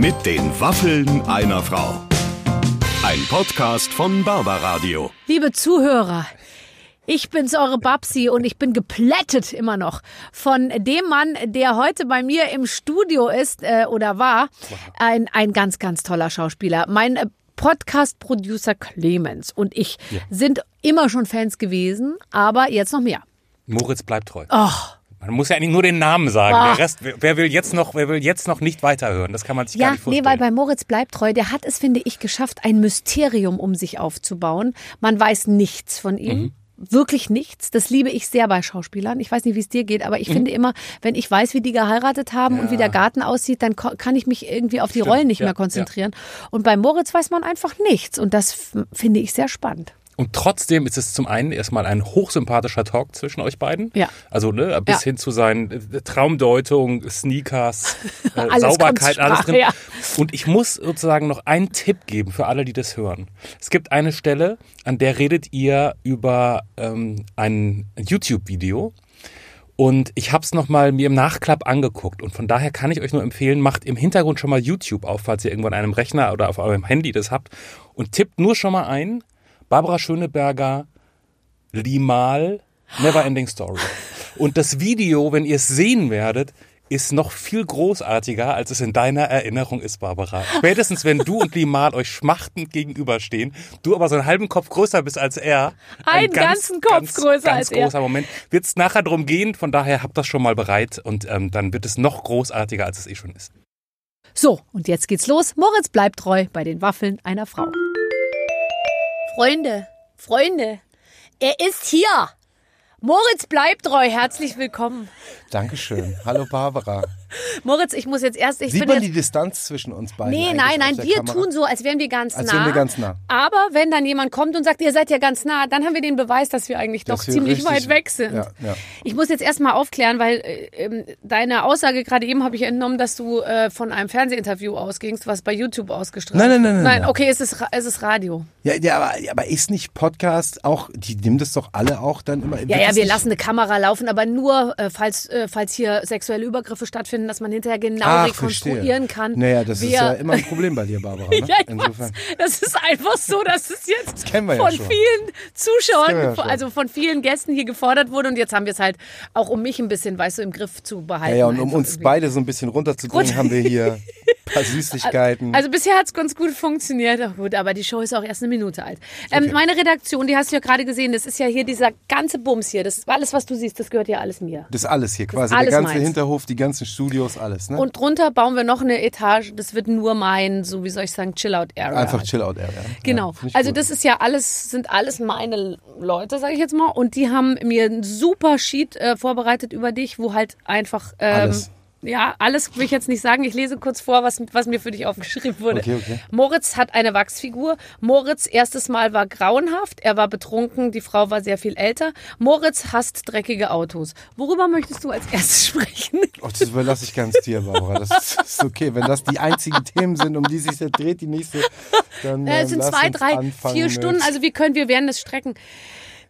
Mit den Waffeln einer Frau. Ein Podcast von Barbaradio. Liebe Zuhörer, ich bin's, eure Babsi, und ich bin geplättet immer noch von dem Mann, der heute bei mir im Studio ist äh, oder war. Ein, ein ganz, ganz toller Schauspieler. Mein äh, Podcast-Producer Clemens und ich sind immer schon Fans gewesen, aber jetzt noch mehr. Moritz bleibt treu. Och, Man muss ja eigentlich nur den Namen sagen. Der Rest, wer, will jetzt noch, wer will jetzt noch nicht weiterhören? Das kann man sich gar Ja, nicht nee, vorstellen. weil bei Moritz bleibt treu, der hat es, finde ich, geschafft, ein Mysterium um sich aufzubauen. Man weiß nichts von ihm. Mhm. Wirklich nichts. Das liebe ich sehr bei Schauspielern. Ich weiß nicht, wie es dir geht, aber ich Mhm. finde immer, wenn ich weiß, wie die geheiratet haben und wie der Garten aussieht, dann kann ich mich irgendwie auf die Rollen nicht ja, mehr konzentrieren. Und bei Moritz weiß man einfach nichts. Und das finde ich sehr spannend. Und trotzdem ist es zum einen erstmal ein hochsympathischer Talk zwischen euch beiden. Ja. Also ne, bis Ja. hin zu seinen äh, Traumdeutung, Sneakers, äh, Alles Sauberkeit, alles drin. ja. Und ich muss sozusagen noch einen Tipp geben für alle, die das hören. Es gibt eine Stelle, an der redet ihr über ähm, ein YouTube-Video. Und ich habe es nochmal mir im Nachklapp angeguckt. Und von daher kann ich euch nur empfehlen, macht im Hintergrund schon mal YouTube auf, falls ihr irgendwo an einem Rechner oder auf eurem Handy das habt. Und tippt nur schon mal ein, Barbara Schöneberger, Limal, Neverending Story. Und das Video, wenn ihr es sehen werdet, ist noch viel großartiger, als es in deiner Erinnerung ist, Barbara. Spätestens, wenn du und Limal euch schmachtend gegenüberstehen, du aber so einen halben Kopf größer bist als er. ein Einen ganzen Kopf ganz, größer ganz als er. großer Moment. Wird es nachher drum gehen, von daher habt das schon mal bereit und ähm, dann wird es noch großartiger, als es eh schon ist. So, und jetzt geht's los. Moritz bleibt treu bei den Waffeln einer Frau. Freunde, Freunde, er ist hier. Moritz bleibt treu. Herzlich willkommen. Dankeschön. Hallo Barbara. Moritz, ich muss jetzt erst, ich Sieht man jetzt die Distanz zwischen uns beiden? Nee, nein, nein, wir Kamera? tun so, als wären wir ganz Als nah. wären wir ganz nah. Aber wenn dann jemand kommt und sagt, ihr seid ja ganz nah, dann haben wir den Beweis, dass wir eigentlich Dass doch wir ziemlich richtig- weit weg sind. Ja, ja. Ich muss jetzt erstmal aufklären, weil äh, ähm, deine Aussage gerade eben habe ich entnommen, dass du äh, von einem Fernsehinterview ausgingst, was bei YouTube ausgestrahlt Nein, nein, nein, nein, Nein, nein. okay, es ist, es ist Radio. Ja, ja, aber, aber ist nicht Podcast auch, die nehmen das doch alle auch dann immer. Ja, ja, wir nicht- lassen eine Kamera laufen, aber nur, äh, falls, äh, falls hier sexuelle Übergriffe stattfinden, dass man hinterher genau Ach, rekonstruieren verstehe. kann. Naja, das ist ja immer ein Problem bei dir, Barbara. Ne? Ja, ich Insofern. weiß. Das ist einfach so, dass es jetzt ja von schon. vielen Zuschauern, ja also von vielen Gästen hier gefordert wurde. Und jetzt haben wir es halt auch, um mich ein bisschen, weißt du, im Griff zu behalten. Ja, ja, und um uns irgendwie. beide so ein bisschen runterzubringen, Runter- haben wir hier ein paar Süßigkeiten. Also bisher hat es ganz gut funktioniert. Ach gut, aber die Show ist auch erst eine Minute alt. Ähm, Meine Redaktion, die hast du ja gerade gesehen, das ist ja hier dieser ganze Bums hier. Das alles, was du siehst, das gehört ja alles mir. das ist alles hier quasi. alles der ganze meins. Hinterhof, die ganzen Studios, alles. Ne? Und drunter bauen wir noch eine Etage. Das wird nur mein, so wie soll ich sagen, Chill-Out-Area. Einfach Chill-Out-Area. Genau. Ja, also gut. das ist ja alles, sind alles meine Leute, sage ich jetzt mal. Und die haben mir ein super Sheet äh, vorbereitet über dich, wo halt einfach ähm, Alles. Ja, alles will ich jetzt nicht sagen. Ich lese kurz vor, was, was mir für dich aufgeschrieben wurde. Okay, okay. Moritz hat eine Wachsfigur. Moritz erstes Mal war grauenhaft. Er war betrunken. Die Frau war sehr viel älter. Moritz hasst dreckige Autos. Worüber möchtest du als erstes sprechen? Oh, das überlasse ich ganz dir, Barbara. Das ist okay. Wenn das die einzigen Themen sind, um die sich jetzt dreht, die nächste, dann Äh, ähm, es sind lass zwei, drei, vier mit- Stunden. Also wir können, wir werden es strecken.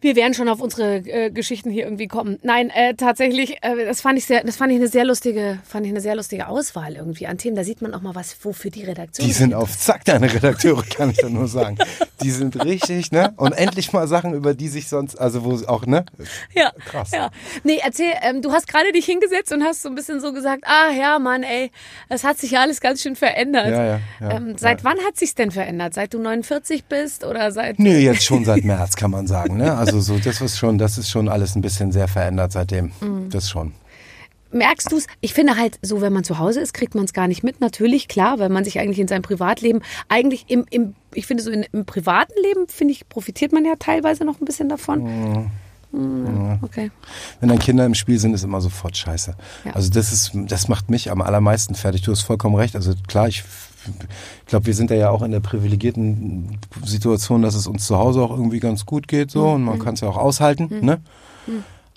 Wir werden schon auf unsere äh, Geschichten hier irgendwie kommen. Nein, äh, tatsächlich, äh, das fand ich sehr, das fand ich eine sehr lustige, fand ich eine sehr lustige Auswahl irgendwie an Themen. Da sieht man auch mal was, wofür die Redaktion. Die sind auf Zack, deine Redakteure, kann ich da nur sagen. Die sind richtig, ne? Und endlich mal Sachen, über die sich sonst, also wo auch, ne? ja, krass. Ja. Nee, erzähl, ähm, du hast gerade dich hingesetzt und hast so ein bisschen so gesagt, ah ja, Mann, ey, es hat sich ja alles ganz schön verändert. Ja, ja, ja, ähm, seit wann hat sich's denn verändert? Seit du 49 bist oder seit Nö, jetzt schon seit März, kann man sagen, ne? Also so, das ist schon, das ist schon alles ein bisschen sehr verändert seitdem. Mhm. Das schon. Merkst du es? Ich finde halt, so wenn man zu Hause ist, kriegt man es gar nicht mit. Natürlich, klar, weil man sich eigentlich in seinem Privatleben, eigentlich im, im ich finde so in, im privaten Leben, finde ich, profitiert man ja teilweise noch ein bisschen davon. Mhm. Okay. Wenn dann Kinder im Spiel sind, ist immer sofort scheiße. Ja. Also das ist, das macht mich am allermeisten fertig. Du hast vollkommen recht. Also klar, ich, ich glaube, wir sind da ja auch in der privilegierten Situation, dass es uns zu Hause auch irgendwie ganz gut geht so und man Mhm. kann es ja auch aushalten. Ne?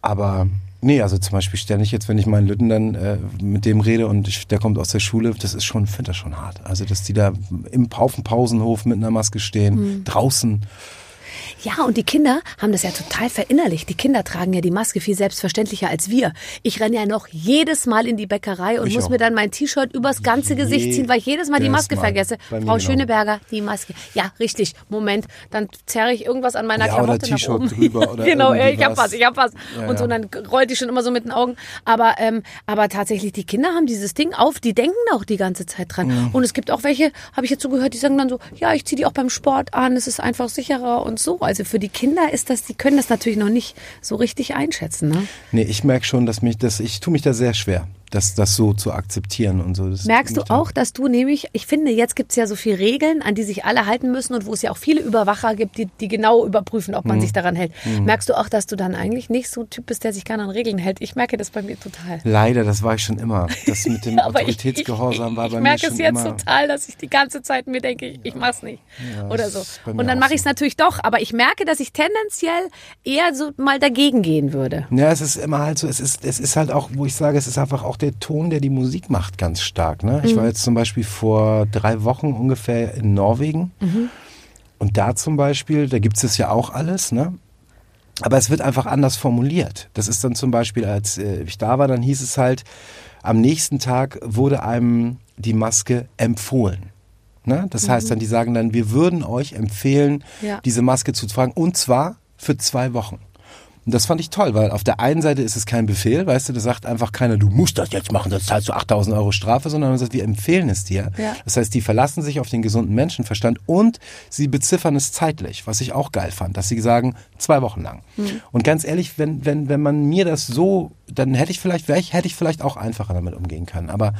Aber nee, also zum Beispiel ständig jetzt, wenn ich meinen Lütten dann äh, mit dem rede und ich, der kommt aus der Schule, das ist schon, finde das schon hart. Also dass die da im auf dem Pausenhof mit einer Maske stehen, Mhm. draußen. Ja, und die Kinder haben das ja total verinnerlicht. Die Kinder tragen ja die Maske viel selbstverständlicher als wir. Ich renne ja noch jedes Mal in die Bäckerei und Ich muss auch. mir dann mein T-Shirt übers ganze Gesicht ziehen, weil ich jedes Mal die Maske Mal. vergesse. Frau genau. Schöneberger, die Maske. Ja, richtig. Moment, dann zerre ich irgendwas an meiner Ja, oder Klamotte nach T-Shirt oben. drüber oder genau, ich hab was. ich hab was. Ja, und so, ja. dann rollt die schon immer so mit den Augen. Aber, ähm, aber tatsächlich, die Kinder haben dieses Ding auf, die denken auch die ganze Zeit dran. Mhm. Und es gibt auch welche, habe ich jetzt so gehört, die sagen dann so, ja, ich ziehe die auch beim Sport an, es ist einfach sicherer und so. Also für die Kinder ist das, die können das natürlich noch nicht so richtig einschätzen. Ne? Nee, ich merke schon, dass mich das, ich tue mich da sehr schwer, das, das so zu akzeptieren und so. Das Merkst du auch, dass du nämlich, ich finde, jetzt gibt's ja so viele Regeln, an die sich alle halten müssen und wo es ja auch viele Überwacher gibt, die, die genau überprüfen, ob man Mhm. sich daran hält. Merkst du auch, dass du dann eigentlich nicht so ein Typ bist, der sich gerne an Regeln hält? Ich merke das bei mir total. Leider, das war ich schon immer. Das mit dem Aber ich, ich, Autoritätsgehorsam ich, war ich bei mir merke schon es jetzt immer. total, dass ich die ganze Zeit mir denke, ich, ich mach's nicht. Oder so. Und dann mache ich es so. natürlich doch, aber ich merke, dass ich tendenziell eher so mal dagegen gehen würde. Ja, es ist immer halt so, es ist, es ist halt auch, wo ich sage, es ist einfach auch der Ton, der die Musik macht, ganz stark. Ne? Mhm. Ich war jetzt zum Beispiel vor drei Wochen ungefähr in Norwegen. Mhm. Und da zum Beispiel, da gibt es ja auch alles, ne? Aber es wird einfach anders formuliert. Das ist dann zum Beispiel, als äh, ich da war, dann hieß es halt, am nächsten Tag wurde einem die Maske empfohlen. Ne? Das heißt dann, die sagen dann, wir würden euch empfehlen, Ja. diese Maske zu tragen und zwar für zwei Wochen. Und das fand ich toll, weil auf der einen Seite ist es kein Befehl, weißt du, da sagt einfach keiner, du musst das jetzt machen, sonst zahlst du 8000 Euro Strafe, sondern man sagt, wir empfehlen es dir. Ja. Das heißt, die verlassen sich auf den gesunden Menschenverstand und sie beziffern es zeitlich, was ich auch geil fand, dass sie sagen, zwei Wochen lang. Und ganz ehrlich, wenn, wenn, wenn man mir das so, dann hätte ich vielleicht, ich, hätte ich vielleicht auch einfacher damit umgehen können. Aber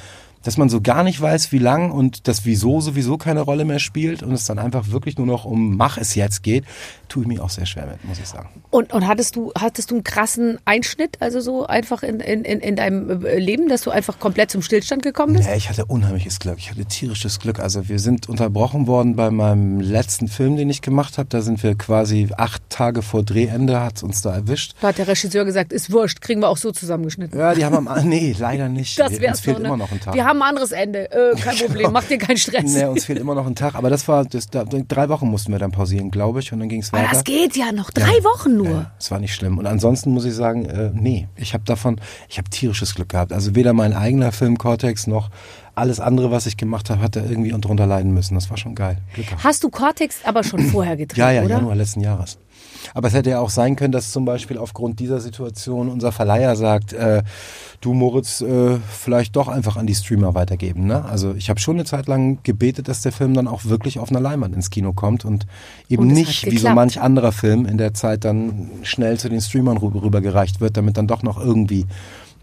dass man so gar nicht weiß, wie lang und das Wieso sowieso keine Rolle mehr spielt und es dann einfach wirklich nur noch um Mach es jetzt geht, tue ich mir auch sehr schwer mit, muss ich sagen. Und, und hattest du, hattest du einen krassen Einschnitt, also so einfach in, in, in, in deinem äh, Leben, dass du einfach komplett zum Stillstand gekommen bist? Ja, ich hatte unheimliches Glück. Ich hatte tierisches Glück. Also wir sind unterbrochen worden bei meinem letzten Film, den ich gemacht habe. Da sind wir quasi acht Tage vor Drehende, hat uns da erwischt. Da hat der Regisseur gesagt, ist wurscht, kriegen wir auch so zusammengeschnitten. Ja, die haben am nee, leider nicht. Das wär's uns fehlt doch, ne? immer noch ein Tag. Haben ein anderes Ende. Äh, kein Problem, mach dir keinen Stress. Nee, uns fehlt immer noch ein Tag. Aber das war, das, da, drei Wochen mussten wir dann pausieren, glaube ich. Und dann ging es Aber weiter. das geht ja noch. Drei Wochen nur. Ja, es war nicht schlimm. Und ansonsten muss ich sagen, äh, nee, ich habe davon, ich habe tierisches Glück gehabt. Also weder mein eigener Film Cortex noch alles andere, was ich gemacht habe, hat da irgendwie drunter leiden müssen. Das war schon geil. Glück gehabt. Hast du Cortex aber schon vorher gedreht, Ja, ja, oder? Januar letzten Jahres. Aber es hätte ja auch sein können, dass zum Beispiel aufgrund dieser Situation unser Verleiher sagt, äh, du Moritz, äh, vielleicht doch einfach an die Streamer weitergeben. Ne? Also ich habe schon eine Zeit lang gebetet, dass der Film dann auch wirklich auf einer Leinwand ins Kino kommt und eben Und nicht wie so manch anderer Film in der Zeit dann schnell zu den Streamern rüber, rübergereicht wird, damit dann doch noch irgendwie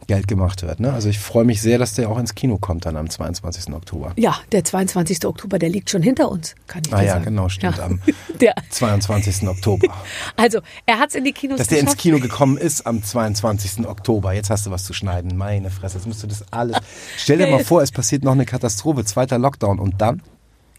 Geld gemacht wird. Ne? Also ich freue mich sehr, dass der auch ins Kino kommt dann am 22. Oktober. Ja, der 22. Oktober, der liegt schon hinter uns, kann ich Ah ja, sagen. genau, stimmt, Ja. am Der, 22. Oktober. also, er hat es in die Kinos Dass der ins. Kino gekommen ist am 22. Oktober. Jetzt hast du was zu schneiden. Meine Fresse, jetzt musst du das alles. Stell dir mal vor, es passiert noch eine Katastrophe, zweiter Lockdown und dann?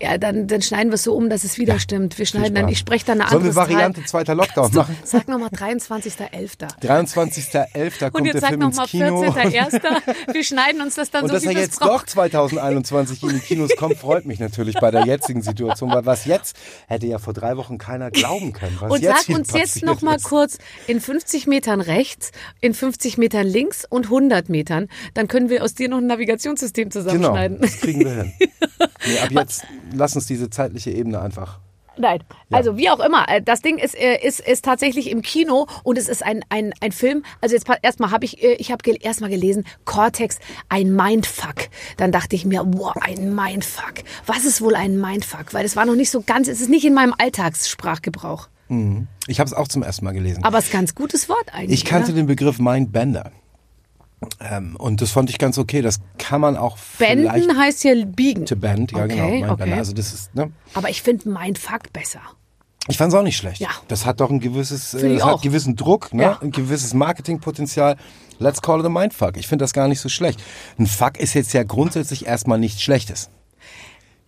Ja, dann, dann schneiden wir es so um, dass es wieder stimmt. Wir schneiden dann, ich spreche dann eine Sollen andere wir Variante zweiter Lockdown machen? Sag nochmal 23.11. 23.11. Und kommt jetzt der sag Film ins nochmal Kino. 14.01. Wir schneiden uns das dann Und so, dass wie er jetzt doch brauchen. 2021 in die Kinos kommt, freut mich natürlich bei der jetzigen Situation, weil was jetzt hätte ja vor drei Wochen keiner glauben können. Was Und jetzt sag uns jetzt passiert noch mal ist. kurz in 50 Metern rechts, in 50 Metern links und 100 Metern. Dann können wir aus dir noch ein Navigationssystem Genau, zusammenschneiden. das kriegen wir hin. Nee, ab jetzt lass uns diese zeitliche Ebene einfach. Nein, also wie auch immer. äh, Das Ding ist, äh, ist, ist tatsächlich im Kino und es ist ein, ein, ein Film. Also jetzt erstmal habe ich, äh, ich habe gel erstmal gelesen, Cortex, ein Mindfuck. Dann dachte ich mir, wow, ein Mindfuck. Was ist wohl ein Mindfuck? Weil es war noch nicht so ganz, es ist nicht in meinem Alltagssprachgebrauch. Ich habe es auch zum ersten Mal gelesen. Aber es ist ein ganz gutes Wort eigentlich. Ich kannte oder? den Begriff Mindbender. Ähm, und das fand ich ganz okay. Das kann man auch Benden heißt ja biegen. to bend. Ja, Okay, genau. Okay. Also das ist, ne? Aber ich finde Mindfuck besser. Ich fand es auch nicht schlecht. Ja. Das hat doch ein gewisses, äh, das hat auch. gewissen Druck, ne? Ja. ein gewisses Marketingpotenzial. Let's call it a Mindfuck. Ich finde das gar nicht so schlecht. Ein Fuck ist jetzt ja grundsätzlich erstmal nichts Schlechtes.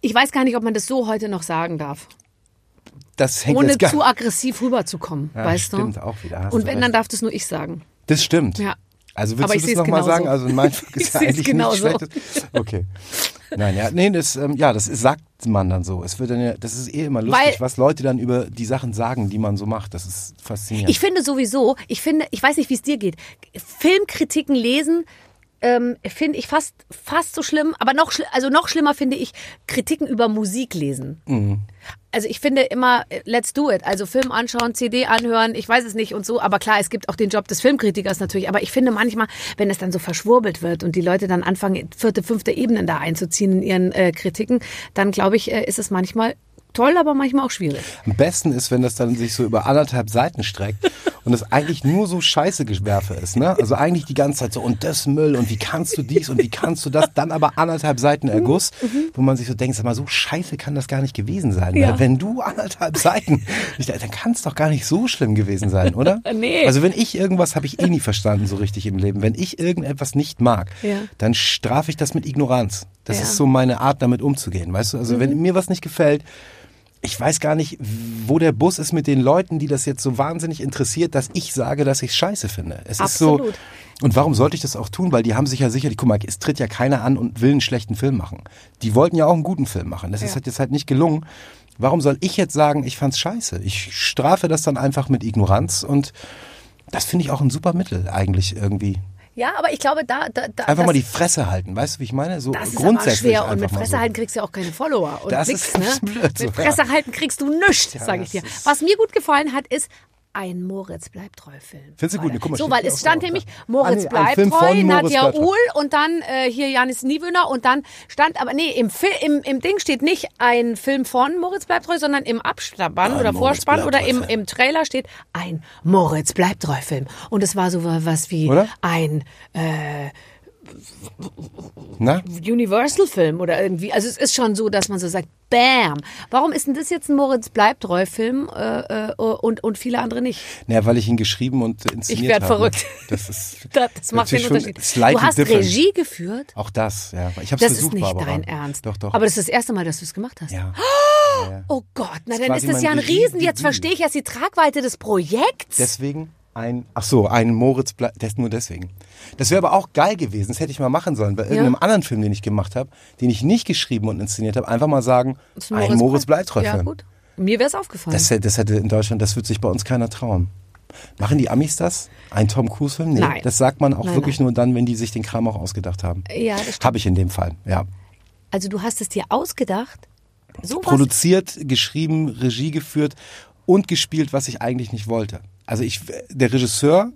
Ich weiß gar nicht, ob man das so heute noch sagen darf. Das hängt Ohne zu aggressiv rüberzukommen, Ja, weißt stimmt du? auch wieder, hast Und wenn, recht. dann darf das nur ich sagen. Das stimmt. Ja. Also willst Aber du das nochmal sagen? Also ein Mindfuck Ich ist ja eigentlich genauso. nichts Schlechtes. Okay. Nein, ja, nee, das, ähm, ja, das ist, sagt man dann so. Es wird dann ja, das ist eh immer lustig, Weil- was Leute dann über die Sachen sagen, die man so macht. Das ist faszinierend. Ich finde sowieso, ich finde, ich weiß nicht, wie es dir geht. Filmkritiken lesen ähm, finde ich fast fast so schlimm, aber noch also noch schlimmer finde ich Kritiken über Musik lesen. Also ich finde immer äh, let's do it, also Film anschauen, CD anhören, ich weiß es nicht und so, aber klar, es gibt auch den Job des Filmkritikers natürlich, aber ich finde manchmal, wenn es dann so verschwurbelt wird und die Leute dann anfangen vierte, fünfte Ebenen da einzuziehen in ihren äh, Kritiken, dann glaube ich, äh, ist es manchmal toll, aber manchmal auch schwierig. Am besten ist, wenn das dann sich so über anderthalb Seiten streckt und es eigentlich nur so scheiße Gewerfe ist, ne? Also eigentlich die ganze Zeit so und das Müll und wie kannst du dies und wie kannst du das, dann aber anderthalb Seiten Erguss, wo man sich so denkt, sag mal, so scheiße kann das gar nicht gewesen sein. Ja. Weil wenn du anderthalb Seiten, dann kann es doch gar nicht so schlimm gewesen sein, oder? Nee. Also wenn ich irgendwas habe ich eh nie verstanden so richtig im Leben. Wenn ich irgendetwas nicht mag, Ja. dann strafe ich das mit Ignoranz. Das Ja. ist so meine Art, damit umzugehen, weißt du? Also Mhm. wenn mir was nicht gefällt, ich weiß gar nicht, wo der Bus ist mit den Leuten, die das jetzt so wahnsinnig interessiert, dass ich sage, dass ich scheiße finde. Es Absolut. ist so. Und warum sollte ich das auch tun? Weil die haben sich ja sicherlich, guck mal, es tritt ja keiner an und will einen schlechten Film machen. Die wollten ja auch einen guten Film machen. Das ist Ja. halt jetzt halt nicht gelungen. Warum soll ich jetzt sagen, ich fand's scheiße? Ich strafe das dann einfach mit Ignoranz und das finde ich auch ein super Mittel eigentlich irgendwie. Ja, aber ich glaube, da, da, da Einfach mal die Fresse halten, weißt du, wie ich meine? So Das ist aber grundsätzlich schwer und mit Fresse so. halten kriegst du ja auch keine Follower und Das nix, ist ne? blöd, mit Fresse halten kriegst du nichts, sage ich dir. Was mir gut gefallen hat, ist ein Moritz bleibt treu Film. Findest du gut? Ne, guck mal, so, weil es stand nämlich. Moritz Ah, bleibt treu, Nadja. Uhl und dann äh, hier Janis Niewöhner und dann stand aber nee, im, Fil im, im Ding steht nicht ein Film von Moritz bleibt treu, sondern im Abspann oder Moritz Vorspann oder im, im Trailer steht ein Moritz bleibt treu Film und es war so was wie Oder? ein äh? Universal-Film oder irgendwie. Also es ist schon so, dass man so sagt, Bam. Warum ist denn das jetzt ein Moritz Bleibtreu-Film äh, äh, und, und viele andere nicht? Naja, weil ich ihn geschrieben und inszeniert Ich werd habe. verrückt. Das ist Das, das macht den Unterschied. Du hast different. Regie geführt. Auch das, ja. Ich habe Das versucht, ist nicht Barbara. dein Ernst. Doch, doch. Aber das ist das erste Mal, dass du es gemacht hast. ja. Oh Gott, na dann ist das ja ein Riesen. Jetzt verstehe ich erst die Tragweite des Projekts. Deswegen ein, ach so, ein Moritz das nur deswegen. Das wäre aber auch geil gewesen, das hätte ich mal machen sollen, bei irgendeinem anderen Film, den ich gemacht habe, den ich nicht geschrieben und inszeniert habe, einfach mal sagen, ist ein Moritz bleibt treu Ja, gut. Mir wäre es aufgefallen. Das, hätte- das hätte in Deutschland, das wird sich bei uns keiner trauen. Machen die Amis das? Ein Tom Cruise-Film? Nee, Nein. das sagt man auch Nein, wirklich nein. nur dann, wenn die sich den Kram auch ausgedacht haben. ja, das. Habe ich in dem Fall, ja. Also du hast es dir ausgedacht? So Produziert, geschrieben, Regie geführt und gespielt, was ich eigentlich nicht wollte. Also ich, der Regisseur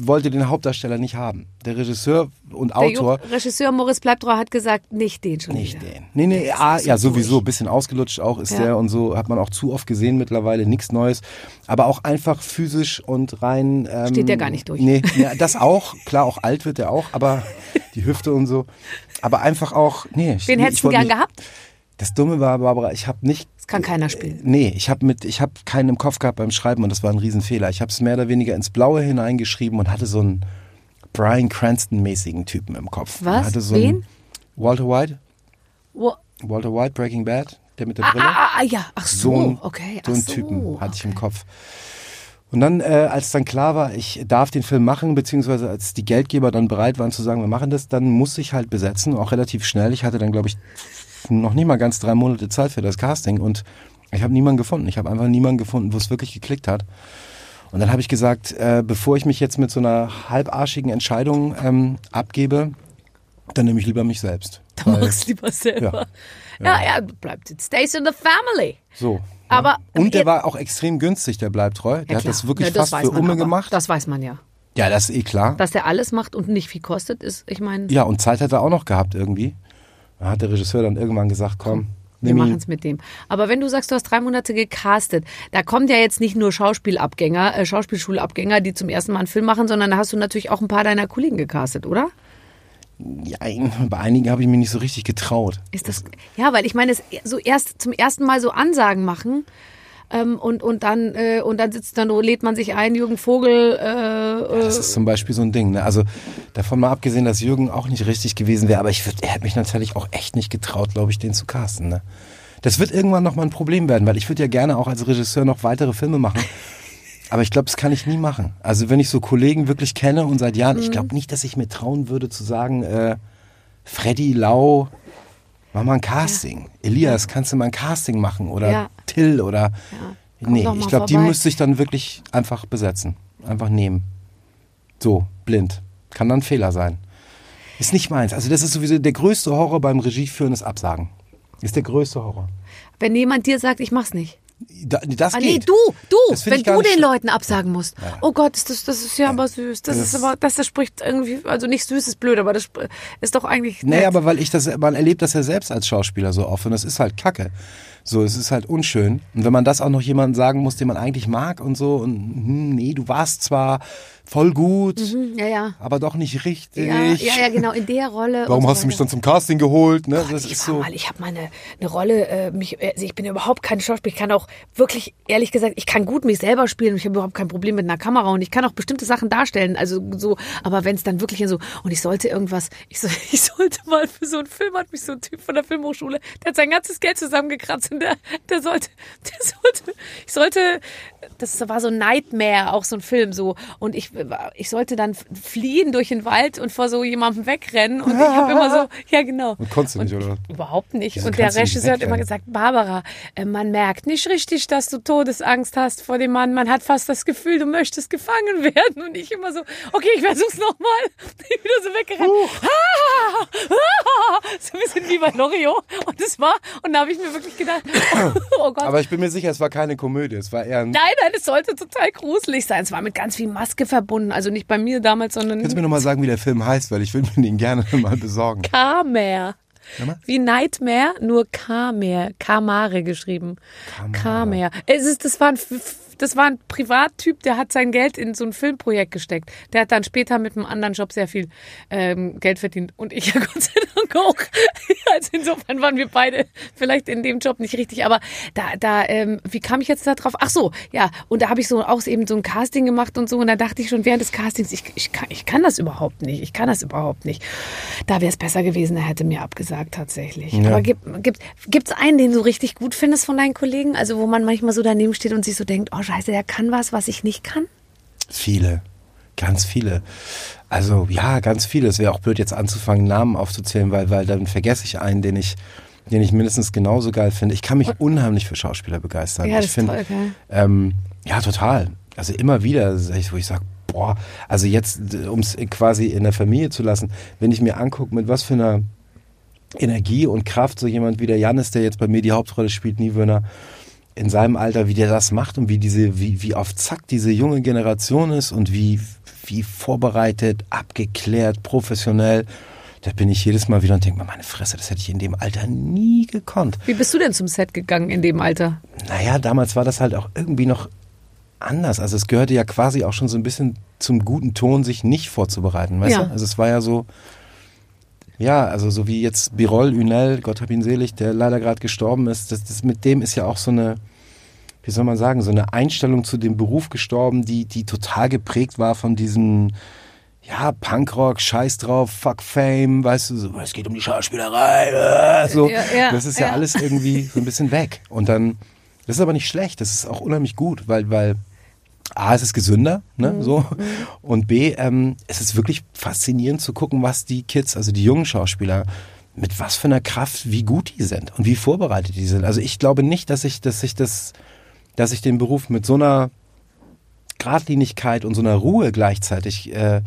wollte den Hauptdarsteller nicht haben. Der Regisseur und Der Autor Jo- Regisseur Moritz Bleibtreu hat gesagt, nicht den schon Nicht wieder. den. Nee, nee, ah, ja, sowieso, durch. bisschen ausgelutscht auch ist Ja. der und so, hat man auch zu oft gesehen mittlerweile, nichts Neues. Aber auch einfach physisch und rein. Ähm, Steht der gar nicht durch. Nee, ja, das auch, klar, auch alt wird der auch, aber die Hüfte und so. Aber einfach auch, nee. Wen nee, hättest du gern nicht- gehabt? Das Dumme war, Barbara, ich habe nicht. Das kann keiner spielen. Nee, ich habe mit, ich habe keinen im Kopf gehabt beim Schreiben und das war ein Riesenfehler. Ich habe es mehr oder weniger ins Blaue hineingeschrieben und hatte so einen Brian Cranston-mäßigen Typen im Kopf. Was? So Wen? Walter White. Wo, Walter White, Breaking Bad, der mit der ah, Brille. ah, ah, ja, ach so, so ein, okay. so einen so, Typen hatte ich im. Kopf. Und dann, äh, als dann klar war, ich darf den Film machen, beziehungsweise als die Geldgeber dann bereit waren zu sagen, wir machen das, dann musste ich halt besetzen, auch relativ schnell. Ich hatte dann, glaube ich, noch nicht mal ganz drei Monate Zeit für das Casting und ich habe niemanden gefunden. Ich habe einfach niemanden gefunden, wo es wirklich geklickt hat. Und dann habe ich gesagt, äh, bevor ich mich jetzt mit so einer halbarschigen Entscheidung ähm, abgebe, dann nehme ich lieber mich selbst. Da Weil- machst du lieber selber. Ja, ja, bleibt. It stays in the family. So. Aber- Und der ihr- war auch extrem günstig, der bleibt treu. Der Ja, hat das wirklich ja, das fast für Umme aber. gemacht. Das weiß man ja. ja, das ist eh klar. Dass der alles macht und nicht viel kostet, ist, ich meine, Ja, und Zeit hat er auch noch gehabt irgendwie. Da hat der Regisseur dann irgendwann gesagt, komm, wir machen es mit dem. Aber wenn du sagst, du hast drei Monate gecastet, da kommt ja jetzt nicht nur Schauspielabgänger, äh, Schauspielschulabgänger, die zum ersten Mal einen Film machen, sondern da hast du natürlich auch ein paar deiner Kollegen gecastet, oder? Ja, bei einigen habe ich mich nicht so richtig getraut. Ist das, ja, weil ich meine, es so erst zum ersten Mal so Ansagen machen ähm, und, und dann äh, und dann sitzt dann, lädt man sich ein, Jürgen Vogel, äh, Das ist zum Beispiel so ein Ding. Ne? Also davon mal abgesehen, dass Jürgen auch nicht richtig gewesen wäre, aber ich würd, er hätte mich natürlich auch echt nicht getraut, glaube ich, den zu casten. Ne? Das wird irgendwann noch mal ein Problem werden, weil ich würde ja gerne auch als Regisseur noch weitere Filme machen. Aber ich glaube, das kann ich nie machen. Also wenn ich so Kollegen wirklich kenne und seit Jahren, ich glaube nicht, dass ich mir trauen würde zu sagen, äh, Freddy Lau, Mach mal ein Casting. Elias, kannst du mal ein Casting machen? Oder Ja. Till oder. Nee, doch mal ich glaube, die müsste ich dann wirklich einfach besetzen. Einfach nehmen. So, blind. Kann dann ein Fehler sein. Ist nicht meins. Also, das ist sowieso der größte Horror beim Regieführen, ist Absagen. Ist der größte Horror. Wenn jemand dir sagt, ich mach's nicht. Da, das Ah, nee, du, du, wenn du den. Leuten absagen musst. Oh Gott, ist das, das ist ja aber süß. Das, Das- ist aber, das, das spricht irgendwie, also nicht süß ist blöd, aber das ist doch eigentlich. Nee, nett. aber weil ich das, man erlebt das ja selbst als Schauspieler so oft und das ist halt Kacke. So, es ist halt unschön. Und wenn man das auch noch jemandem sagen muss, den man eigentlich mag und so, und hm, nee, du warst zwar voll gut, Hm, ja, ja. aber doch nicht richtig. Ja, ja, ja, genau, in der Rolle. Warum so hast du mich dann zum Casting geholt? Ne? das ich ist so. mal, ich habe mal eine, eine Rolle, äh, mich, äh, also ich bin überhaupt kein Schauspieler, ich kann auch wirklich, ehrlich gesagt, ich kann gut mich selber spielen und ich habe überhaupt kein Problem mit einer Kamera und ich kann auch bestimmte Sachen darstellen, also so, aber wenn es dann wirklich so, und ich sollte irgendwas, ich, soll, ich sollte mal für so einen Film, hat mich so ein Typ von der Filmhochschule, der hat sein ganzes Geld zusammengekratzt und der, der sollte, der sollte, ich sollte, das war so Nightmare, auch so ein Film so, und ich, ich sollte dann fliehen durch den Wald und vor so jemandem wegrennen und ich habe immer so, ja genau. Und konntest du nicht, oder? Überhaupt nicht. Wieso und der Regisseur hat immer gesagt, Barbara, äh, man merkt nicht richtig, dass du Todesangst hast vor dem Mann. Man hat fast das Gefühl, du möchtest gefangen werden. Und ich immer so, okay, ich versuch's nochmal. Ich wieder so weggerannt. Ah, so ein bisschen wie bei Loriot. Und das war, und da habe ich mir wirklich gedacht, oh Gott. Aber ich bin mir sicher, es war keine Komödie. Es war eher ein. Nein, nein, es sollte total gruselig sein. Es war mit ganz viel Maske verbunden. Also nicht bei mir damals, sondern Kannst du mir nochmal sagen, wie der Film heißt? Weil ich will mir den gerne mal besorgen. Nochmal? Wie Nightmare, nur Kammer. Kamare geschrieben. Kammer. Es ist, das war ein, das war ein Privattyp, der hat sein Geld in so ein Filmprojekt gesteckt. Der hat dann später mit einem anderen Job sehr viel ähm, Geld verdient. Und ich ja Gott sei Dank auch. Also insofern waren wir beide vielleicht in dem Job nicht richtig. Aber da, da, ähm, wie kam ich jetzt da drauf? Ach so, ja. Und da habe ich so auch eben so ein Casting gemacht und so. Und da dachte ich schon während des Castings, ich, ich, kann, ich kann das überhaupt nicht. Ich kann das überhaupt nicht. Da wäre es besser gewesen, er hätte mir abgesagt tatsächlich. Ja. Aber gibt gibt gibt's einen, den du richtig gut findest von deinen Kollegen? Also wo man manchmal so daneben steht und sich so denkt, oh Scheiße, der kann was, was ich nicht kann. Viele. Ganz viele. Also ja, ganz viele. Es wäre auch blöd, jetzt anzufangen, Namen aufzuzählen, weil, weil dann vergesse ich einen, den ich, den ich mindestens genauso geil finde. Ich kann mich unheimlich für Schauspieler begeistern. Ja, das ich ist find, toll, gell? Ähm, ja, total. Also immer wieder, wo ich sage, boah, also jetzt, um es quasi in der Familie zu lassen, wenn ich mir angucke, mit was für einer Energie und Kraft so jemand wie der Janis, der jetzt bei mir die Hauptrolle spielt, Niewöhner, in seinem Alter, wie der das macht und wie diese, wie, wie auf Zack diese junge Generation ist und wie, wie vorbereitet, abgeklärt, professionell. Da bin ich jedes Mal wieder und denke mir, meine Fresse, das hätte ich in dem Alter nie gekonnt. Wie bist du denn zum Set gegangen in dem Alter? Naja, damals war das halt auch irgendwie noch anders. Also es gehörte ja quasi auch schon so ein bisschen zum guten Ton, sich nicht vorzubereiten, weißt Ja. du? Also es war ja so, ja, also so wie jetzt Birol Ünel, Gott hab ihn selig, der leider gerade gestorben ist, das, das mit dem ist ja auch so eine, wie soll man sagen, so eine Einstellung zu dem Beruf gestorben, die, die total geprägt war von diesem, ja, Punkrock, Scheiß drauf, Fuck Fame, weißt du, so, es geht um die Schauspielerei, äh, so. Ja, ja, das ist ja, ja. alles irgendwie so ein bisschen weg. Und dann, das ist aber nicht schlecht, das ist auch unheimlich gut, weil, weil A, es ist gesünder, ne, Mhm. so. Und B, ähm, es ist wirklich faszinierend zu gucken, was die Kids, also die jungen Schauspieler, mit was für einer Kraft, wie gut die sind und wie vorbereitet die sind. Also ich glaube nicht, dass ich, dass ich das, dass ich den Beruf mit so einer Gradlinigkeit und so einer Ruhe gleichzeitig äh,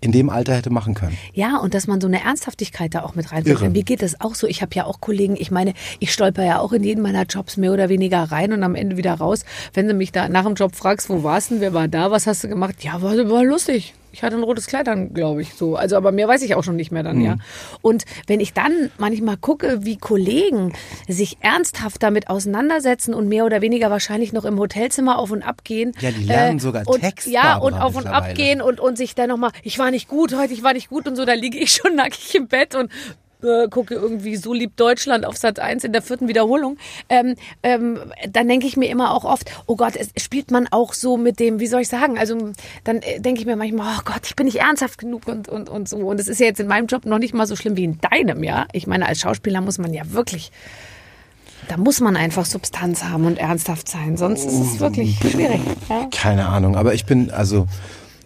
in dem Alter hätte machen können. Ja, und dass man so eine Ernsthaftigkeit da auch mit reinbringt. Mir geht das auch so. Ich habe ja auch Kollegen, ich meine, ich stolper ja auch in jeden meiner Jobs mehr oder weniger rein und am Ende wieder raus. Wenn du mich da nach dem Job fragst, wo warst du denn, wer war da, was hast du gemacht? Ja, war, war lustig. Ich hatte ein rotes Kleid an, glaube ich, so. Also, aber mehr weiß ich auch schon nicht mehr dann, ja. Und wenn ich dann manchmal gucke, wie Kollegen sich ernsthaft damit auseinandersetzen und mehr oder weniger wahrscheinlich noch im Hotelzimmer auf und ab gehen. Ja, die lernen sogar und, Text, Ja, und auf und ab gehen und, und sich dann nochmal, ich war nicht gut heute, ich war nicht gut und so, da liege ich schon nackig im Bett und äh, gucke irgendwie so lieb Deutschland auf Sat 1 in der vierten Wiederholung, ähm, ähm, dann denke ich mir immer auch oft, oh Gott, spielt man auch so mit dem, wie soll ich sagen, also dann äh, denke ich mir manchmal, oh Gott, ich bin nicht ernsthaft genug und, und, und so. Und es ist ja jetzt in meinem Job noch nicht mal so schlimm wie in deinem, ja. Ich meine, als Schauspieler muss man ja wirklich, da muss man einfach Substanz haben und ernsthaft sein, sonst ist es wirklich schwierig. Ja? Keine Ahnung, aber ich bin, also,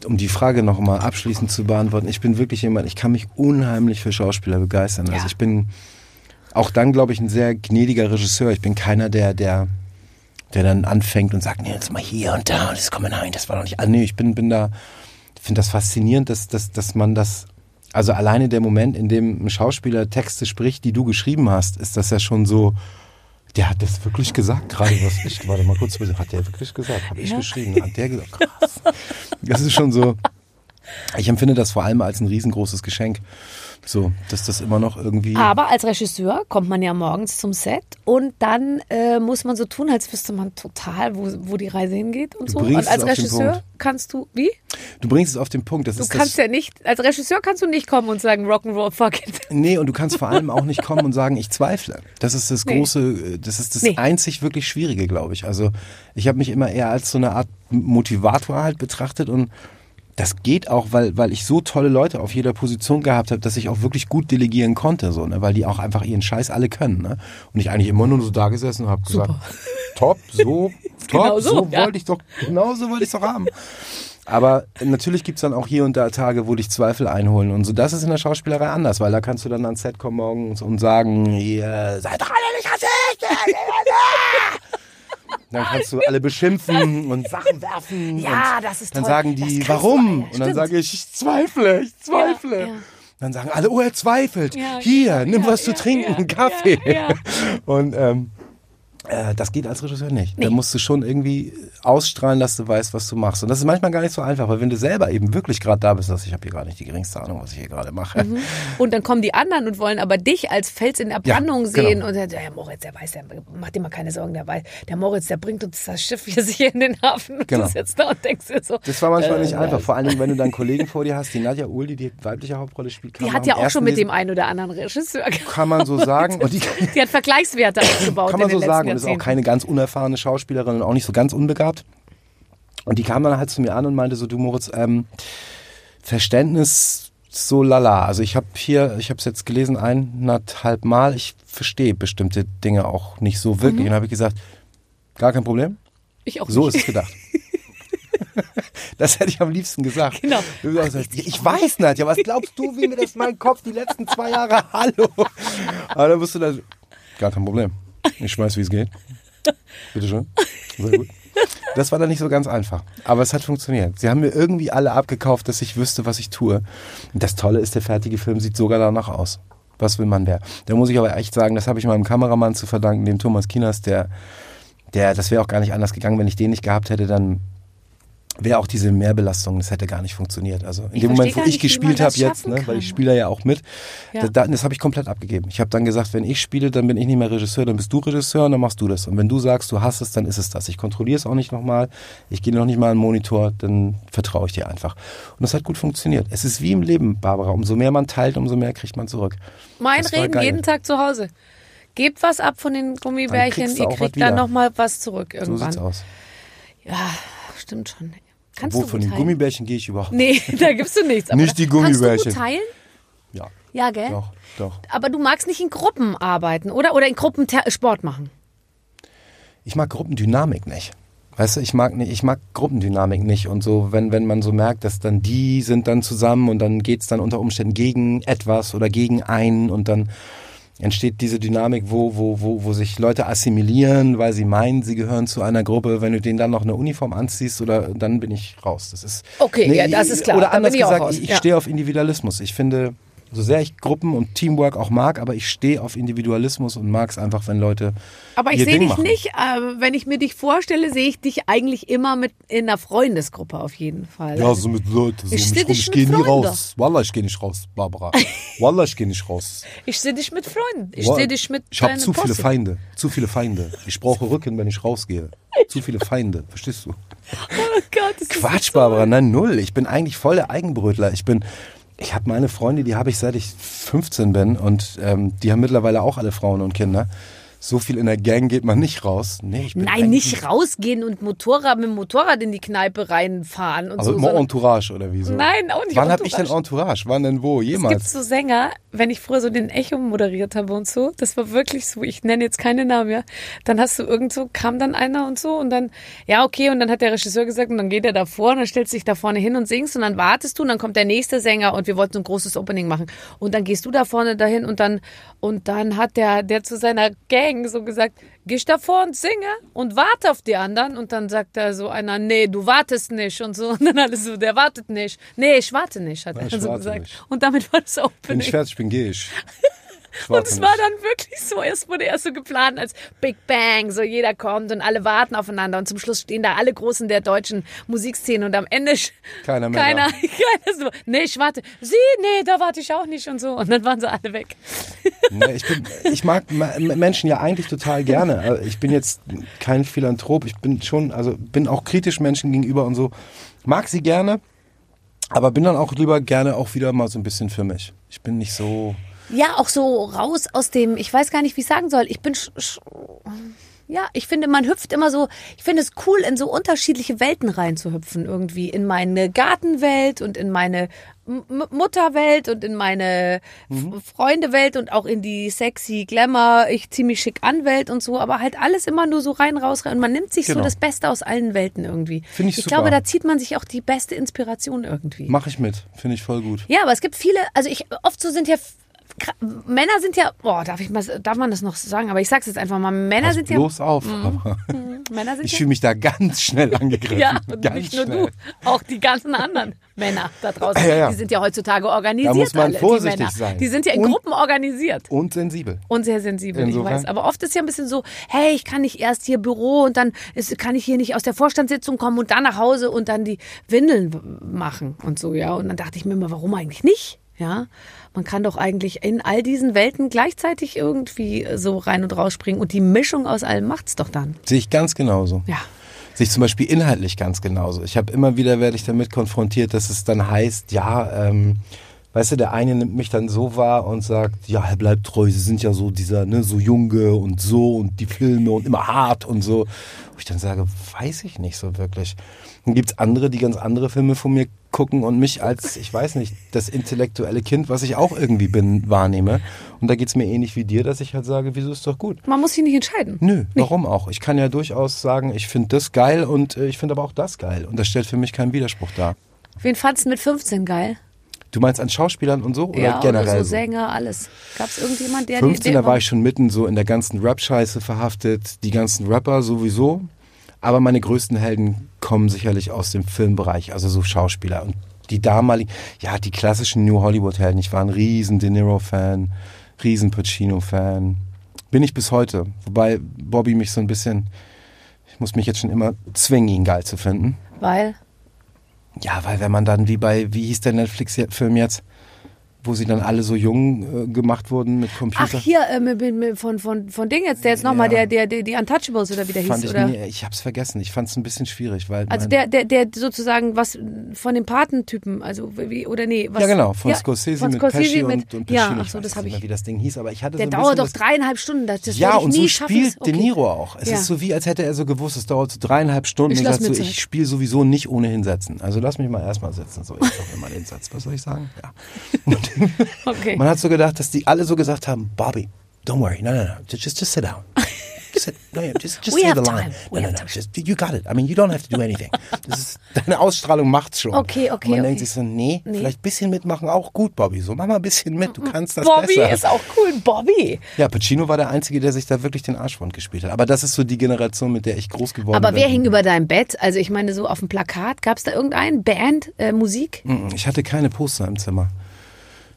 um die Frage noch mal abschließend zu beantworten, ich bin wirklich jemand, ich kann mich unheimlich für Schauspieler begeistern. Also Ja. ich bin, auch dann, glaube ich, ein sehr gnädiger Regisseur. Ich bin keiner, der, der, der dann anfängt und sagt, nee, jetzt mal hier und da und das kommt nein, das war doch nicht. Ah, nee, ich bin, bin da, finde das faszinierend, dass, dass, dass man das, also alleine der Moment, in dem ein Schauspieler Texte spricht, die du geschrieben hast, ist das ja schon so, der hat das wirklich gesagt, gerade was ich, warte mal kurz, hat der wirklich gesagt, habe ich Ja. geschrieben, hat der gesagt, krass. Das ist schon so, ich empfinde das vor allem als ein riesengroßes Geschenk, so, dass das immer noch irgendwie, Aber als Regisseur kommt man ja morgens zum Set und dann äh, muss man so tun, als wüsste man total, wo, wo die Reise hingeht und Du so. Und als Regisseur kannst du, wie? du bringst es auf den Punkt, das Du ist kannst ja nicht, als Regisseur kannst du nicht kommen und sagen Rock'n'Roll, fuck it. Nee, und du kannst vor allem auch nicht kommen und sagen, ich zweifle. Das ist das Nee. große, äh, das ist das Nee. einzig wirklich Schwierige, glaube ich. Also ich habe mich immer eher als so eine Art Motivator halt betrachtet und das geht auch, weil, weil ich so tolle Leute auf jeder Position gehabt habe, dass ich auch wirklich gut delegieren konnte, so, ne? weil die auch einfach ihren Scheiß alle können. Ne? Und ich eigentlich immer nur so da gesessen und habe gesagt, top, so, top, Genau so, so, ja. wollte ich doch, genau so wollte ich doch haben. Aber natürlich gibt's dann auch hier und da Tage, wo dich Zweifel einholen. Und so, das ist in der Schauspielerei anders, weil da kannst du dann ans Set kommen morgens und sagen, ihr seid doch alle nicht rassistisch. Dann kannst du alle beschimpfen und Sachen werfen. Ja, das ist Dann toll. sagen Das die, warum? ja, und dann sage ich, ich zweifle, ich zweifle. Ja, ja. Dann sagen alle, oh, er zweifelt. Hier, nimm was zu trinken, Kaffee. Und ähm, äh, das geht als Regisseur nicht. Nee. Da musst du schon irgendwie ausstrahlen, dass du weißt, was du machst. Und das ist manchmal gar nicht so einfach, weil wenn du selber eben wirklich gerade da bist, dass ich habe hier gar nicht die geringste Ahnung, was ich hier gerade mache. Und dann kommen die anderen und wollen aber dich als Fels in der Ja, Brandung genau. sehen und sagen, der Moritz, der weiß, der macht dir mal keine Sorgen, der weiß, der Moritz, der bringt uns das Schiff hier sicher in den Hafen und Genau. du sitzt da und denkst dir so. Das war manchmal äh, nicht einfach. Vor allem, wenn du dann Kollegen vor dir hast, die Nadja Uhl, die die weibliche Hauptrolle spielt. Die hat ja auch schon mit dem einen oder anderen Regisseur Kann man so sagen. Und die, Die hat Vergleichswerte aufgebaut kann man so sagen. Und ist auch keine ganz unerfahrene Schauspielerin und auch nicht so ganz unbegabt. Und die kam dann halt zu mir an und meinte so, du Moritz, ähm, Verständnis so lala. Also ich habe hier, ich habe es jetzt gelesen eineinhalb Mal. Ich verstehe bestimmte Dinge auch nicht so wirklich. Und dann habe ich gesagt, gar kein Problem. Ich auch So nicht. ist es gedacht. Das hätte ich am liebsten gesagt. Genau. Ich weiß nicht, ja, was glaubst du, wie mir das mein Kopf die letzten zwei Jahre, hallo. Aber dann wirst du da, gar kein Problem. Ich weiß, wie es geht. Bitte schön. Sehr gut. Das war dann nicht so ganz einfach. Aber es hat funktioniert. Sie haben mir irgendwie alle abgekauft, dass ich wüsste, was ich tue. Das Tolle ist, der fertige Film sieht sogar danach aus. Was will man mehr? Da muss ich aber echt sagen, das habe ich meinem Kameramann zu verdanken, dem Thomas Kinas, der, der, das wäre auch gar nicht anders gegangen, wenn ich den nicht gehabt hätte, dann wäre auch diese Mehrbelastung, das hätte gar nicht funktioniert. Also in Ich dem Moment, wo ich nicht, gespielt habe das jetzt, ne, weil ich spiele ja auch mit, Ja. da, da, das habe ich komplett abgegeben. Ich habe dann gesagt, wenn ich spiele, dann bin ich nicht mehr Regisseur, dann bist du Regisseur und dann machst du das. Und wenn du sagst, du hast es, dann ist es das. Ich kontrolliere es auch nicht nochmal, ich gehe noch nicht mal an den Monitor, dann vertraue ich dir einfach. Und das hat gut funktioniert. Es ist wie im Leben, Barbara. Umso mehr man teilt, umso mehr kriegt man zurück. Mein Das Reden jeden Tag zu Hause. Gebt was ab von den Gummibärchen, ihr kriegt dann nochmal was zurück So irgendwann. sieht's aus. Ja, stimmt schon. Kannst Wo du von den teilen? Gummibärchen gehe ich überhaupt Nee, da gibst du nichts. Nicht die Kannst du Gummibärchen. gut teilen? Ja, Ja, gell? doch, doch. Aber du magst nicht in Gruppen arbeiten, oder? Oder in Gruppen Sport machen. ich mag Gruppendynamik nicht. Weißt du, ich mag nicht, ich mag Gruppendynamik nicht und so, wenn, wenn man so merkt, dass dann die sind dann zusammen und dann geht's dann unter Umständen gegen etwas oder gegen einen und dann entsteht diese Dynamik, wo, wo, wo, wo sich Leute assimilieren, weil sie meinen, sie gehören zu einer Gruppe. Wenn du denen dann noch eine Uniform anziehst, oder dann bin ich raus. Das ist Okay, ja, das ist klar. Oder anders ich gesagt, ich, ich Ja. stehe auf Individualismus. Ich finde, so sehr ich Gruppen und Teamwork auch mag, aber ich stehe auf Individualismus und mag es einfach, wenn Leute Aber ich sehe dich machen. nicht, äh, wenn ich mir dich vorstelle, sehe ich dich eigentlich immer mit in einer Freundesgruppe auf jeden Fall. Ja, so mit Leuten. So Ich Ich mit gehe nie raus. Wallah, ich gehe nicht raus, Barbara. Wallah, ich gehe nicht raus. Ich sehe dich mit Freunden. Ich sehe dich mit Ich habe zu viele Posse. Feinde. Zu viele Feinde. Ich brauche Rücken, wenn ich rausgehe. Zu viele Feinde. Verstehst du? Oh Gott, das Quatsch, Barbara. Nein, null. Ich bin eigentlich voll der Eigenbrötler. Ich bin, ich habe meine Freunde, die habe ich seit ich 15 bin und ähm, die haben mittlerweile auch alle Frauen und Kinder. So viel in der Gang geht man nicht raus. Nee, ich bin Nein, nicht rausgehen und Motorrad mit dem Motorrad in die Kneipe reinfahren und Also so. immer Entourage oder wieso? Nein, auch nicht Wann habe ich denn Entourage. Wann denn wo? Es gibt Jemals? so Sänger, wenn ich früher so den Echo moderiert habe und so, das war wirklich so, ich nenne jetzt keine Namen mehr, dann hast du irgend so, kam dann einer und so und dann, ja okay, und dann hat der Regisseur gesagt und dann geht er davor und dann stellst du dich da vorne hin und singst und dann wartest du und dann kommt der nächste Sänger und wir wollten so ein großes Opening machen und dann gehst du da vorne dahin und dann, und dann hat der, der zu seiner Gang so gesagt, geh da vor und singe und warte auf die anderen und dann sagt da so einer, nee, du wartest nicht und so und dann alles so, der wartet nicht. Nee, ich warte nicht, hat Nein, er so gesagt. nicht. Und damit war das Wenn Opening. ich fertig bin, gehe ich. Und es war dann wirklich so, es wurde erst so geplant als Big Bang, so jeder kommt und alle warten aufeinander und zum Schluss stehen da alle Großen der deutschen Musikszene und am Ende Keiner mehr keiner, keiner so, nee, ich warte, sie, nee, da warte ich auch nicht und so und dann waren sie alle weg. Nee, ich, bin, ich mag Ma- Menschen ja eigentlich total gerne. Also Ich bin jetzt kein Philanthrop. Ich bin schon, also bin auch kritisch Menschen gegenüber und so. Mag sie gerne, aber bin dann auch lieber gerne auch wieder mal so ein bisschen für mich. Ich bin nicht so. Ja, auch so raus aus dem, ich weiß gar nicht, wie ich sagen soll. Ich bin, ja, ich finde, man hüpft immer so, ich finde es cool, in so unterschiedliche Welten reinzuhüpfen irgendwie. In meine Gartenwelt und in meine M Mutterwelt und in meine F- Freundewelt und auch in die sexy Glamour, ich zieh mich schick an Welt und so, aber halt alles immer nur so rein, raus, rein. Und man nimmt sich so Genau. das Beste aus allen Welten irgendwie. Finde ich ich super. glaube, da zieht man sich auch die beste Inspiration irgendwie. Mache ich mit. Finde ich voll gut. Ja, aber es gibt viele, also ich oft so sind ja Männer sind ja, boah, darf ich mal, darf man das noch sagen? Aber ich sag's jetzt einfach mal, Männer Pass sind ja, bloß auf. Männer sind ich ja, fühle mich da ganz schnell angegriffen. ja, und ganz nicht nur schnell. du, auch die ganzen anderen Männer da draußen, Ja, ja. die sind ja heutzutage organisiert. Da muss man alle, vorsichtig die Männer. sein. Die sind ja in Und- Gruppen organisiert. Und sensibel. Und sehr sensibel, Insofern. ich weiß. Aber oft ist ja ein bisschen so, hey, ich kann nicht erst hier Büro und dann ist, kann ich hier nicht aus der Vorstandssitzung kommen und dann nach Hause und dann die Windeln machen und so, ja. Und dann dachte ich mir immer, warum eigentlich nicht? Ja, man kann doch eigentlich in all diesen Welten gleichzeitig irgendwie so rein und rausspringen und die Mischung aus allem macht's doch dann. Sehe ich ganz genauso. Ja. Sehe ich zum Beispiel inhaltlich ganz genauso. Ich habe immer wieder, werde ich damit konfrontiert, dass es dann heißt, ja, ähm, weißt du, der eine nimmt mich dann so wahr und sagt, ja, er bleibt treu, sie sind ja so dieser, ne, so Junge und so und die Filme und immer hart und so. Wo ich dann sage, weiß ich nicht so wirklich. Dann gibt's andere, die ganz andere Filme von mir gucken und mich als, ich weiß nicht, das intellektuelle Kind, was ich auch irgendwie bin, wahrnehme. Und da geht's mir ähnlich wie dir, dass ich halt sage, wieso ist doch gut. Man muss sich nicht entscheiden. Nö, warum auch? Ich kann ja durchaus sagen, ich finde das geil und äh, ich finde aber auch das geil. Und das stellt für mich keinen Widerspruch dar. Wen fandst du mit 15 geil? Du meinst an Schauspielern und so oder ja, generell? oder so? Sänger, alles. Gab's irgendjemand, der 15, der da war ich schon mitten so in der ganzen Rap-Scheiße verhaftet, die ganzen Rapper sowieso. Aber meine größten Helden kommen sicherlich aus dem Filmbereich, also so Schauspieler. Und die damaligen, ja, die klassischen New Hollywood-Helden. Ich war ein riesen De Niro-Fan, riesen Pacino-Fan. Bin ich bis heute. Wobei Bobby mich so ein bisschen, ich muss mich jetzt schon immer zwingen, ihn geil zu finden. Weil? Ja, weil wenn man dann wie bei, wie hieß der Netflix-Film jetzt, wo sie dann alle so jung äh, gemacht wurden mit Ach, Computer. hier, äh, mit, mit, von, von, von Ding jetzt, der jetzt nochmal, Ja. der, der, der, die Untouchables oder wie der fand hieß, ich oder? nie, ich hab's vergessen. Ich fand's ein bisschen schwierig, weil Also der, der, der sozusagen was von den Patentypen, also wie, oder nee, was? ja genau von Ja, Scorsese von mit Scorsese Pesci mit, und, und ja, Pacino. ach Ich so, das nicht habe mehr, ich. wie das Ding hieß, aber ich hatte Der so ein dauert doch dreieinhalb Stunden, das, das ja, ich und nie so schaffen. spielt Okay. De Niro auch. Es Ja. ist so wie, als hätte er so gewusst, es dauert so dreieinhalb Stunden Ich sagt so, mir ich spiele sowieso nicht ohne hinsetzen. Also lass mich mal erstmal sitzen. So, ich sag immer den Satz. Was soll ich sagen? Ja. Okay. Man hat so gedacht, dass die alle so gesagt haben, Bobby, don't worry, no, no, no, just, just, just sit down. Sit, no, just, just We say have the line. time. No, We no, no, just, you got it. I mean, you don't have to do anything. Das ist, deine Ausstrahlung macht's schon. Okay, okay, Und man okay. denkt sich so, nee, Nee. vielleicht ein bisschen mitmachen auch gut, Bobby. So, mach mal ein bisschen mit, du kannst das Bobby besser. ist auch cool, Bobby. Ja, Pacino war der Einzige, der sich da wirklich den Arschwund gespielt hat. Aber das ist so die Generation, mit der ich groß geworden Aber bin. wer hing über deinem Bett? Also ich meine, so auf dem Plakat, gab es da irgendeinen Band, äh, Musik? Ich hatte keine Poster im Zimmer.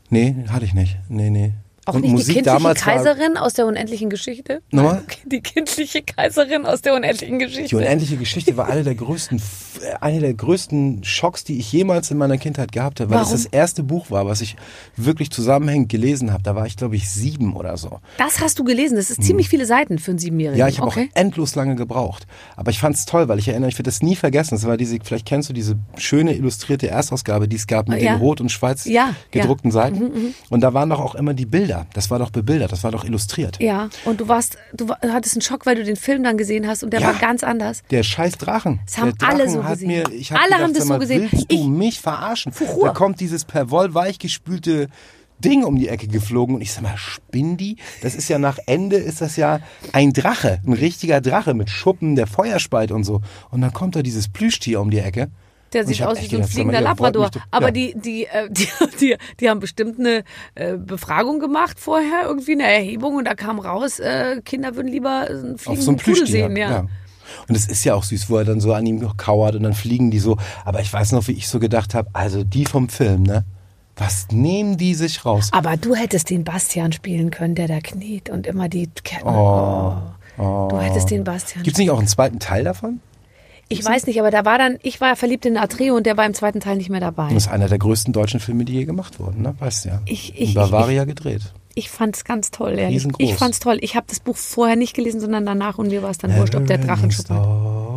Nee, hatte ich nicht. Nee, nee. Auch Und nicht Musik die kindliche damals war Kaiserin aus der unendlichen Geschichte? Nochmal? Die kindliche Kaiserin aus der unendlichen Geschichte. Die unendliche Geschichte war eine der größten einer der größten Schocks, die ich jemals in meiner Kindheit gehabt habe, weil Warum? es das erste Buch war, was ich wirklich zusammenhängend gelesen habe. Da war ich, glaube ich, sieben oder so. Das hast du gelesen. Das ist ziemlich viele Seiten für einen Siebenjährigen. Ja, ich habe okay. auch endlos lange gebraucht. Aber ich fand es toll, weil ich erinnere, ich werde das nie vergessen. Das war diese, vielleicht kennst du diese schöne illustrierte Erstausgabe, die es gab mit Ja. den rot und schwarz Ja, ja. Mhm, gedruckten Seiten. Und da waren doch auch immer die Bilder. Das war doch bebildert, das war doch illustriert. Ja, und du warst, du hattest einen Schock, weil du den Film dann gesehen hast und der Ja. war ganz anders. Der scheiß Drachen. Das haben Drachen alle so gesehen. Mir, hab Alle gedacht, haben das so mal, gesehen. Willst du Ich- mich verarschen? Da kommt dieses per Woll weichgespülte Ding um die Ecke geflogen und ich sag mal, spinn die? Das ist ja nach Ende ist das ja ein Drache, ein richtiger Drache mit Schuppen, der Feuer speit und so. Und dann kommt da dieses Plüschtier um die Ecke. Der sieht aus wie so ein fliegender Labrador. Aber die, die, äh, die, die, die haben bestimmt eine äh, Befragung gemacht vorher, irgendwie eine Erhebung und da kam raus, äh, Kinder würden lieber einen fliegenden Pudel sehen. Ja. Und es ist ja auch süß, wo er dann so an ihm kauert und dann fliegen die so. Aber ich weiß noch, wie ich so gedacht habe, also die vom Film, ne? Was nehmen die sich raus? Aber du hättest den Bastian spielen können, der da kniet und immer die Ketten. Oh. Oh. Du hättest den Bastian. Gibt es nicht auch einen zweiten Teil davon? Ich weiß nicht, aber da war dann, ich war verliebt in Atreo und der war im zweiten Teil nicht mehr dabei. Das ist einer der größten deutschen Filme, die je gemacht wurden, ne? Weißt du ja. Ich- ich- In Bavaria gedreht. Ich fand's ganz toll, ehrlich. Riesengroß. Ich fand's toll. Ich habe das Buch vorher nicht gelesen, sondern danach und mir war es dann wurscht, ob der Drachen schuppert.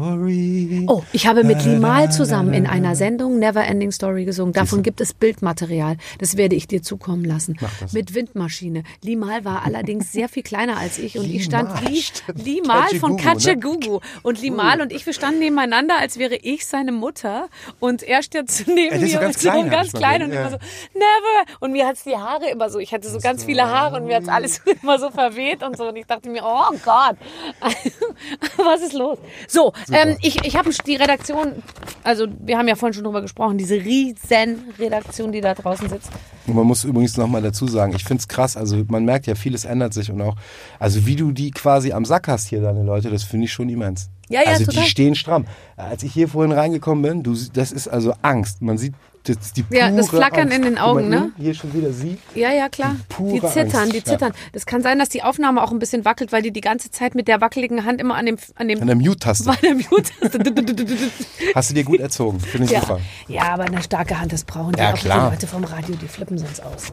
Story. Oh, ich habe mit Limal zusammen in einer Sendung Never Ending Story gesungen. Davon gibt es Bildmaterial. Das werde ich dir zukommen lassen. Mit Windmaschine. Limal war allerdings sehr viel kleiner als ich und ich stand Limal, wie. Limal von Katje Gugu, ne? Und Limal und ich, wir standen nebeneinander, als wäre ich seine Mutter und er steht neben ist so mir ganz so klein, ganz klein und immer so, never. Und mir hat's die Haare immer so, ich hatte so ganz viele Haare und mir hat's alles immer so verweht und so. Und ich dachte mir, oh Gott, was ist los? So, ähm, ich, ich habe die Redaktion, also wir haben ja vorhin schon drüber gesprochen, diese riesen Redaktion, die da draußen sitzt. Und man muss übrigens nochmal dazu sagen, ich find's krass, also man merkt ja, vieles ändert sich und auch, also wie du die quasi am Sack hast hier, deine Leute, das finde ich schon immens. Ja, ja, also total. die stehen stramm. Als ich hier vorhin reingekommen bin, du, das ist also Angst. Man sieht das, die Ja, das Flackern Angst. in den Augen, ne? Hier schon wieder sie. Ja, ja, klar. Die Die zittern, Angst, die zittern. Das kann sein, dass die Aufnahme auch ein bisschen wackelt, weil die die ganze Zeit mit der wackeligen Hand immer an dem, an dem, An der Mute-Taste. bei der Mute-Taste. Hast du dir gut erzogen. Finde ich Ja. super. ja, aber eine starke Hand, das brauchen die Ja, auch klar. die Leute vom Radio, die flippen sonst aus.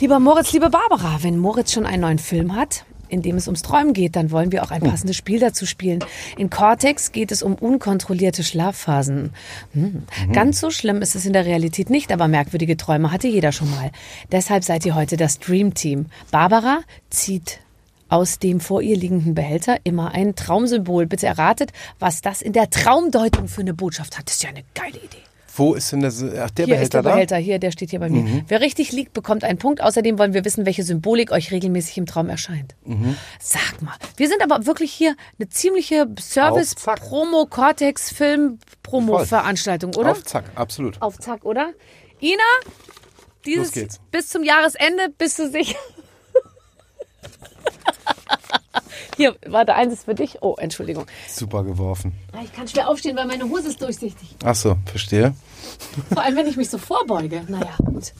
Lieber Moritz, liebe Barbara, wenn Moritz schon einen neuen Film hat, in dem es ums Träumen geht, dann wollen wir auch ein passendes Spiel dazu spielen. In Cortex geht es um unkontrollierte Schlafphasen. Hm. Ganz so schlimm ist es in der Realität nicht, aber merkwürdige Träume hatte jeder schon mal. Deshalb seid ihr heute das Dream Team. Barbara zieht aus dem vor ihr liegenden Behälter immer ein Traumsymbol. Bitte erratet, was das in der Traumdeutung für eine Botschaft hat. Das ist ja eine geile Idee. Wo ist denn das? Ach, der Hier Behälter ist der da? Behälter, hier, der steht hier bei mir. Mhm. Wer richtig liegt, bekommt einen Punkt. Außerdem wollen wir wissen, welche Symbolik euch regelmäßig im Traum erscheint. Mhm. Sag mal, wir sind aber wirklich hier eine ziemliche. Service-Promo-Cortex-Film-Promo-Veranstaltung, oder? Auf Zack, absolut. Auf Zack, oder? Ina, dieses bis zum Jahresende bist du sicher. Hier, warte, eins ist für dich. Oh, Entschuldigung. Super geworfen. Ich kann schwer aufstehen, weil meine Hose ist durchsichtig. Ach so, verstehe. Vor allem, wenn ich mich so vorbeuge. Naja, gut.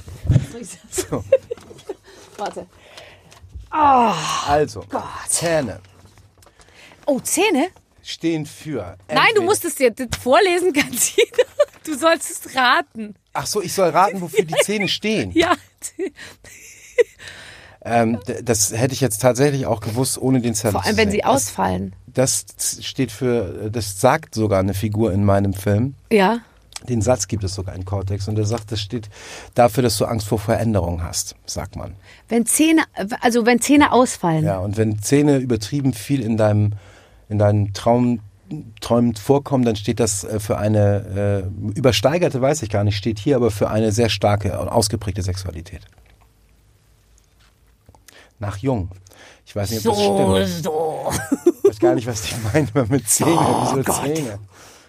So. Warte. Also, Gott. Zähne Oh, Zähne? stehen für. Nein, du entweder- musst es dir das vorlesen, Katina. Du sollst es raten. Ach so, ich soll raten, wofür die Zähne stehen. Ja. Ähm, das hätte ich jetzt tatsächlich auch gewusst, ohne den Zettel Vor allem, wenn sie ausfallen. Das, das steht für, das sagt sogar eine Figur in meinem Film. Ja. Den Satz gibt es sogar in Cortex und der sagt, das steht dafür, dass du Angst vor Veränderung hast, sagt man. Wenn Zähne, also wenn Zähne ausfallen. Ja, und wenn Zähne übertrieben viel in deinem, in deinen Traum, Träumen vorkommen, dann steht das äh, für eine äh, übersteigerte, weiß ich gar nicht, steht hier, aber für eine sehr starke und ausgeprägte Sexualität. Nach Jung. Ich weiß nicht, ob das stimmt. so. Ich weiß gar nicht, was die meinen mit Zähne. Oh Wieso Gott. Zähne?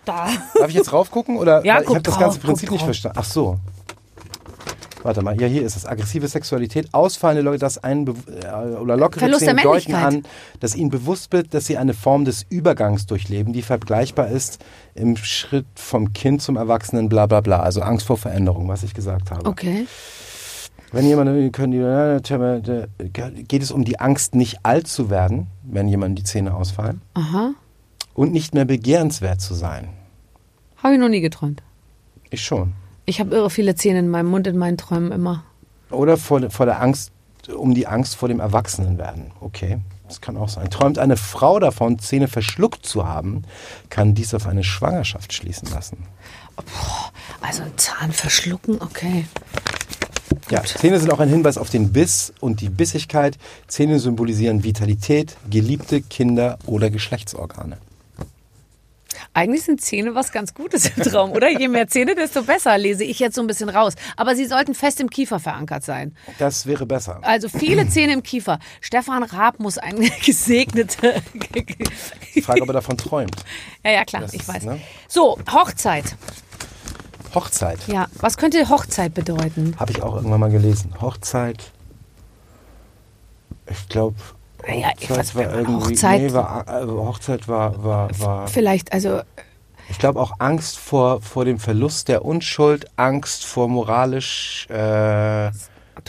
Da. Darf ich jetzt raufgucken? Oder? Ja, ich habe das ganze Prinzip nicht verstanden. Ach so. Warte mal, ja, hier ist es. Aggressive Sexualität, ausfallende Leute, das einen be- äh, oder lockere Verlust Zähne deuten an, dass ihnen bewusst wird, dass sie eine Form des Übergangs durchleben, die vergleichbar ist im Schritt vom Kind zum Erwachsenen, bla bla bla. Also Angst vor Veränderung, was ich gesagt habe. Okay. Wenn jemand, können die, geht es um die Angst, nicht alt zu werden, wenn jemand die Zähne ausfallen Aha. und nicht mehr begehrenswert zu sein. Habe ich noch nie geträumt. Ich schon. Ich habe irre viele Zähne in meinem Mund in meinen Träumen immer. Oder vor, vor der Angst, um die Angst vor dem Erwachsenenwerden. Okay, das kann auch sein. Träumt eine Frau davon, Zähne verschluckt zu haben, kann dies auf eine Schwangerschaft schließen lassen. Also ein Zahn verschlucken, okay. Ja, Zähne sind auch ein Hinweis auf den Biss und die Bissigkeit. Zähne symbolisieren Vitalität, Geliebte, Kinder oder Geschlechtsorgane. Eigentlich sind Zähne was ganz Gutes im Traum, oder? Je mehr Zähne, desto besser, lese ich jetzt so ein bisschen raus. Aber sie sollten fest im Kiefer verankert sein. Das wäre besser. Also viele Zähne im Kiefer. Stefan Raab muss ein gesegnete. Ich frage, ob er davon träumt. ja, ja, klar, Das ich weiß. ne? So, Hochzeit. Hochzeit. Ja, was könnte Hochzeit bedeuten? Habe ich auch irgendwann mal gelesen. Hochzeit. Ich glaube. Naja, ich weiß, war irgendwie. Hochzeit- Nee, war, äh, Hochzeit war. war, war Vielleicht, also ich glaube auch Angst vor, vor dem Verlust der Unschuld, Angst vor moralisch äh,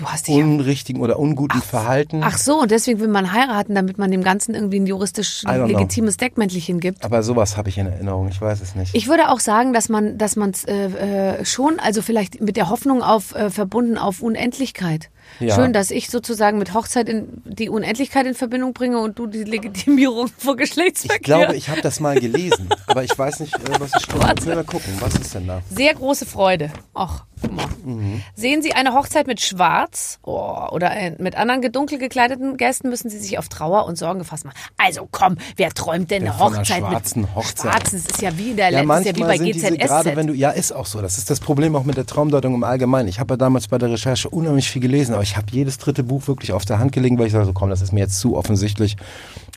du hast dich unrichtigen oder unguten Verhalten. Ach so, und deswegen will man heiraten, damit man dem Ganzen irgendwie ein juristisch don't know. legitimes Deckmäntelchen gibt. Aber sowas habe ich in Erinnerung, ich weiß es nicht. Ich würde auch sagen, dass man, dass man äh, äh, schon, also vielleicht mit der Hoffnung auf äh, verbunden auf Unendlichkeit. Ja. Schön, dass ich sozusagen mit Hochzeit in die Unendlichkeit in Verbindung bringe und du die Legitimierung vor Geschlechtsverkehr. ich glaube, ich habe das mal gelesen, aber ich weiß nicht, äh, was es. Jetzt will mal gucken, was ist denn da? Sehr große Freude. Ach, guck mal. Mhm. Sehen Sie eine Hochzeit mit Schwarz oh, oder äh, mit anderen gedunkel gekleideten Gästen, müssen Sie sich auf Trauer und Sorgen gefasst machen. Also komm, wer träumt denn Ja, eine Hochzeit schwarzen mit Hochzeit. Schwarzen? Das ist ja wie, der, Ja, ist ja wie bei GZSZ. gerade, wenn du, ja, ist auch so. Das ist das Problem auch mit der Traumdeutung im Allgemeinen. Ich habe ja damals bei der Recherche unheimlich viel gelesen, aber ich habe jedes dritte Buch wirklich auf der Hand gelegen, weil ich sage, so komm, das ist mir jetzt zu offensichtlich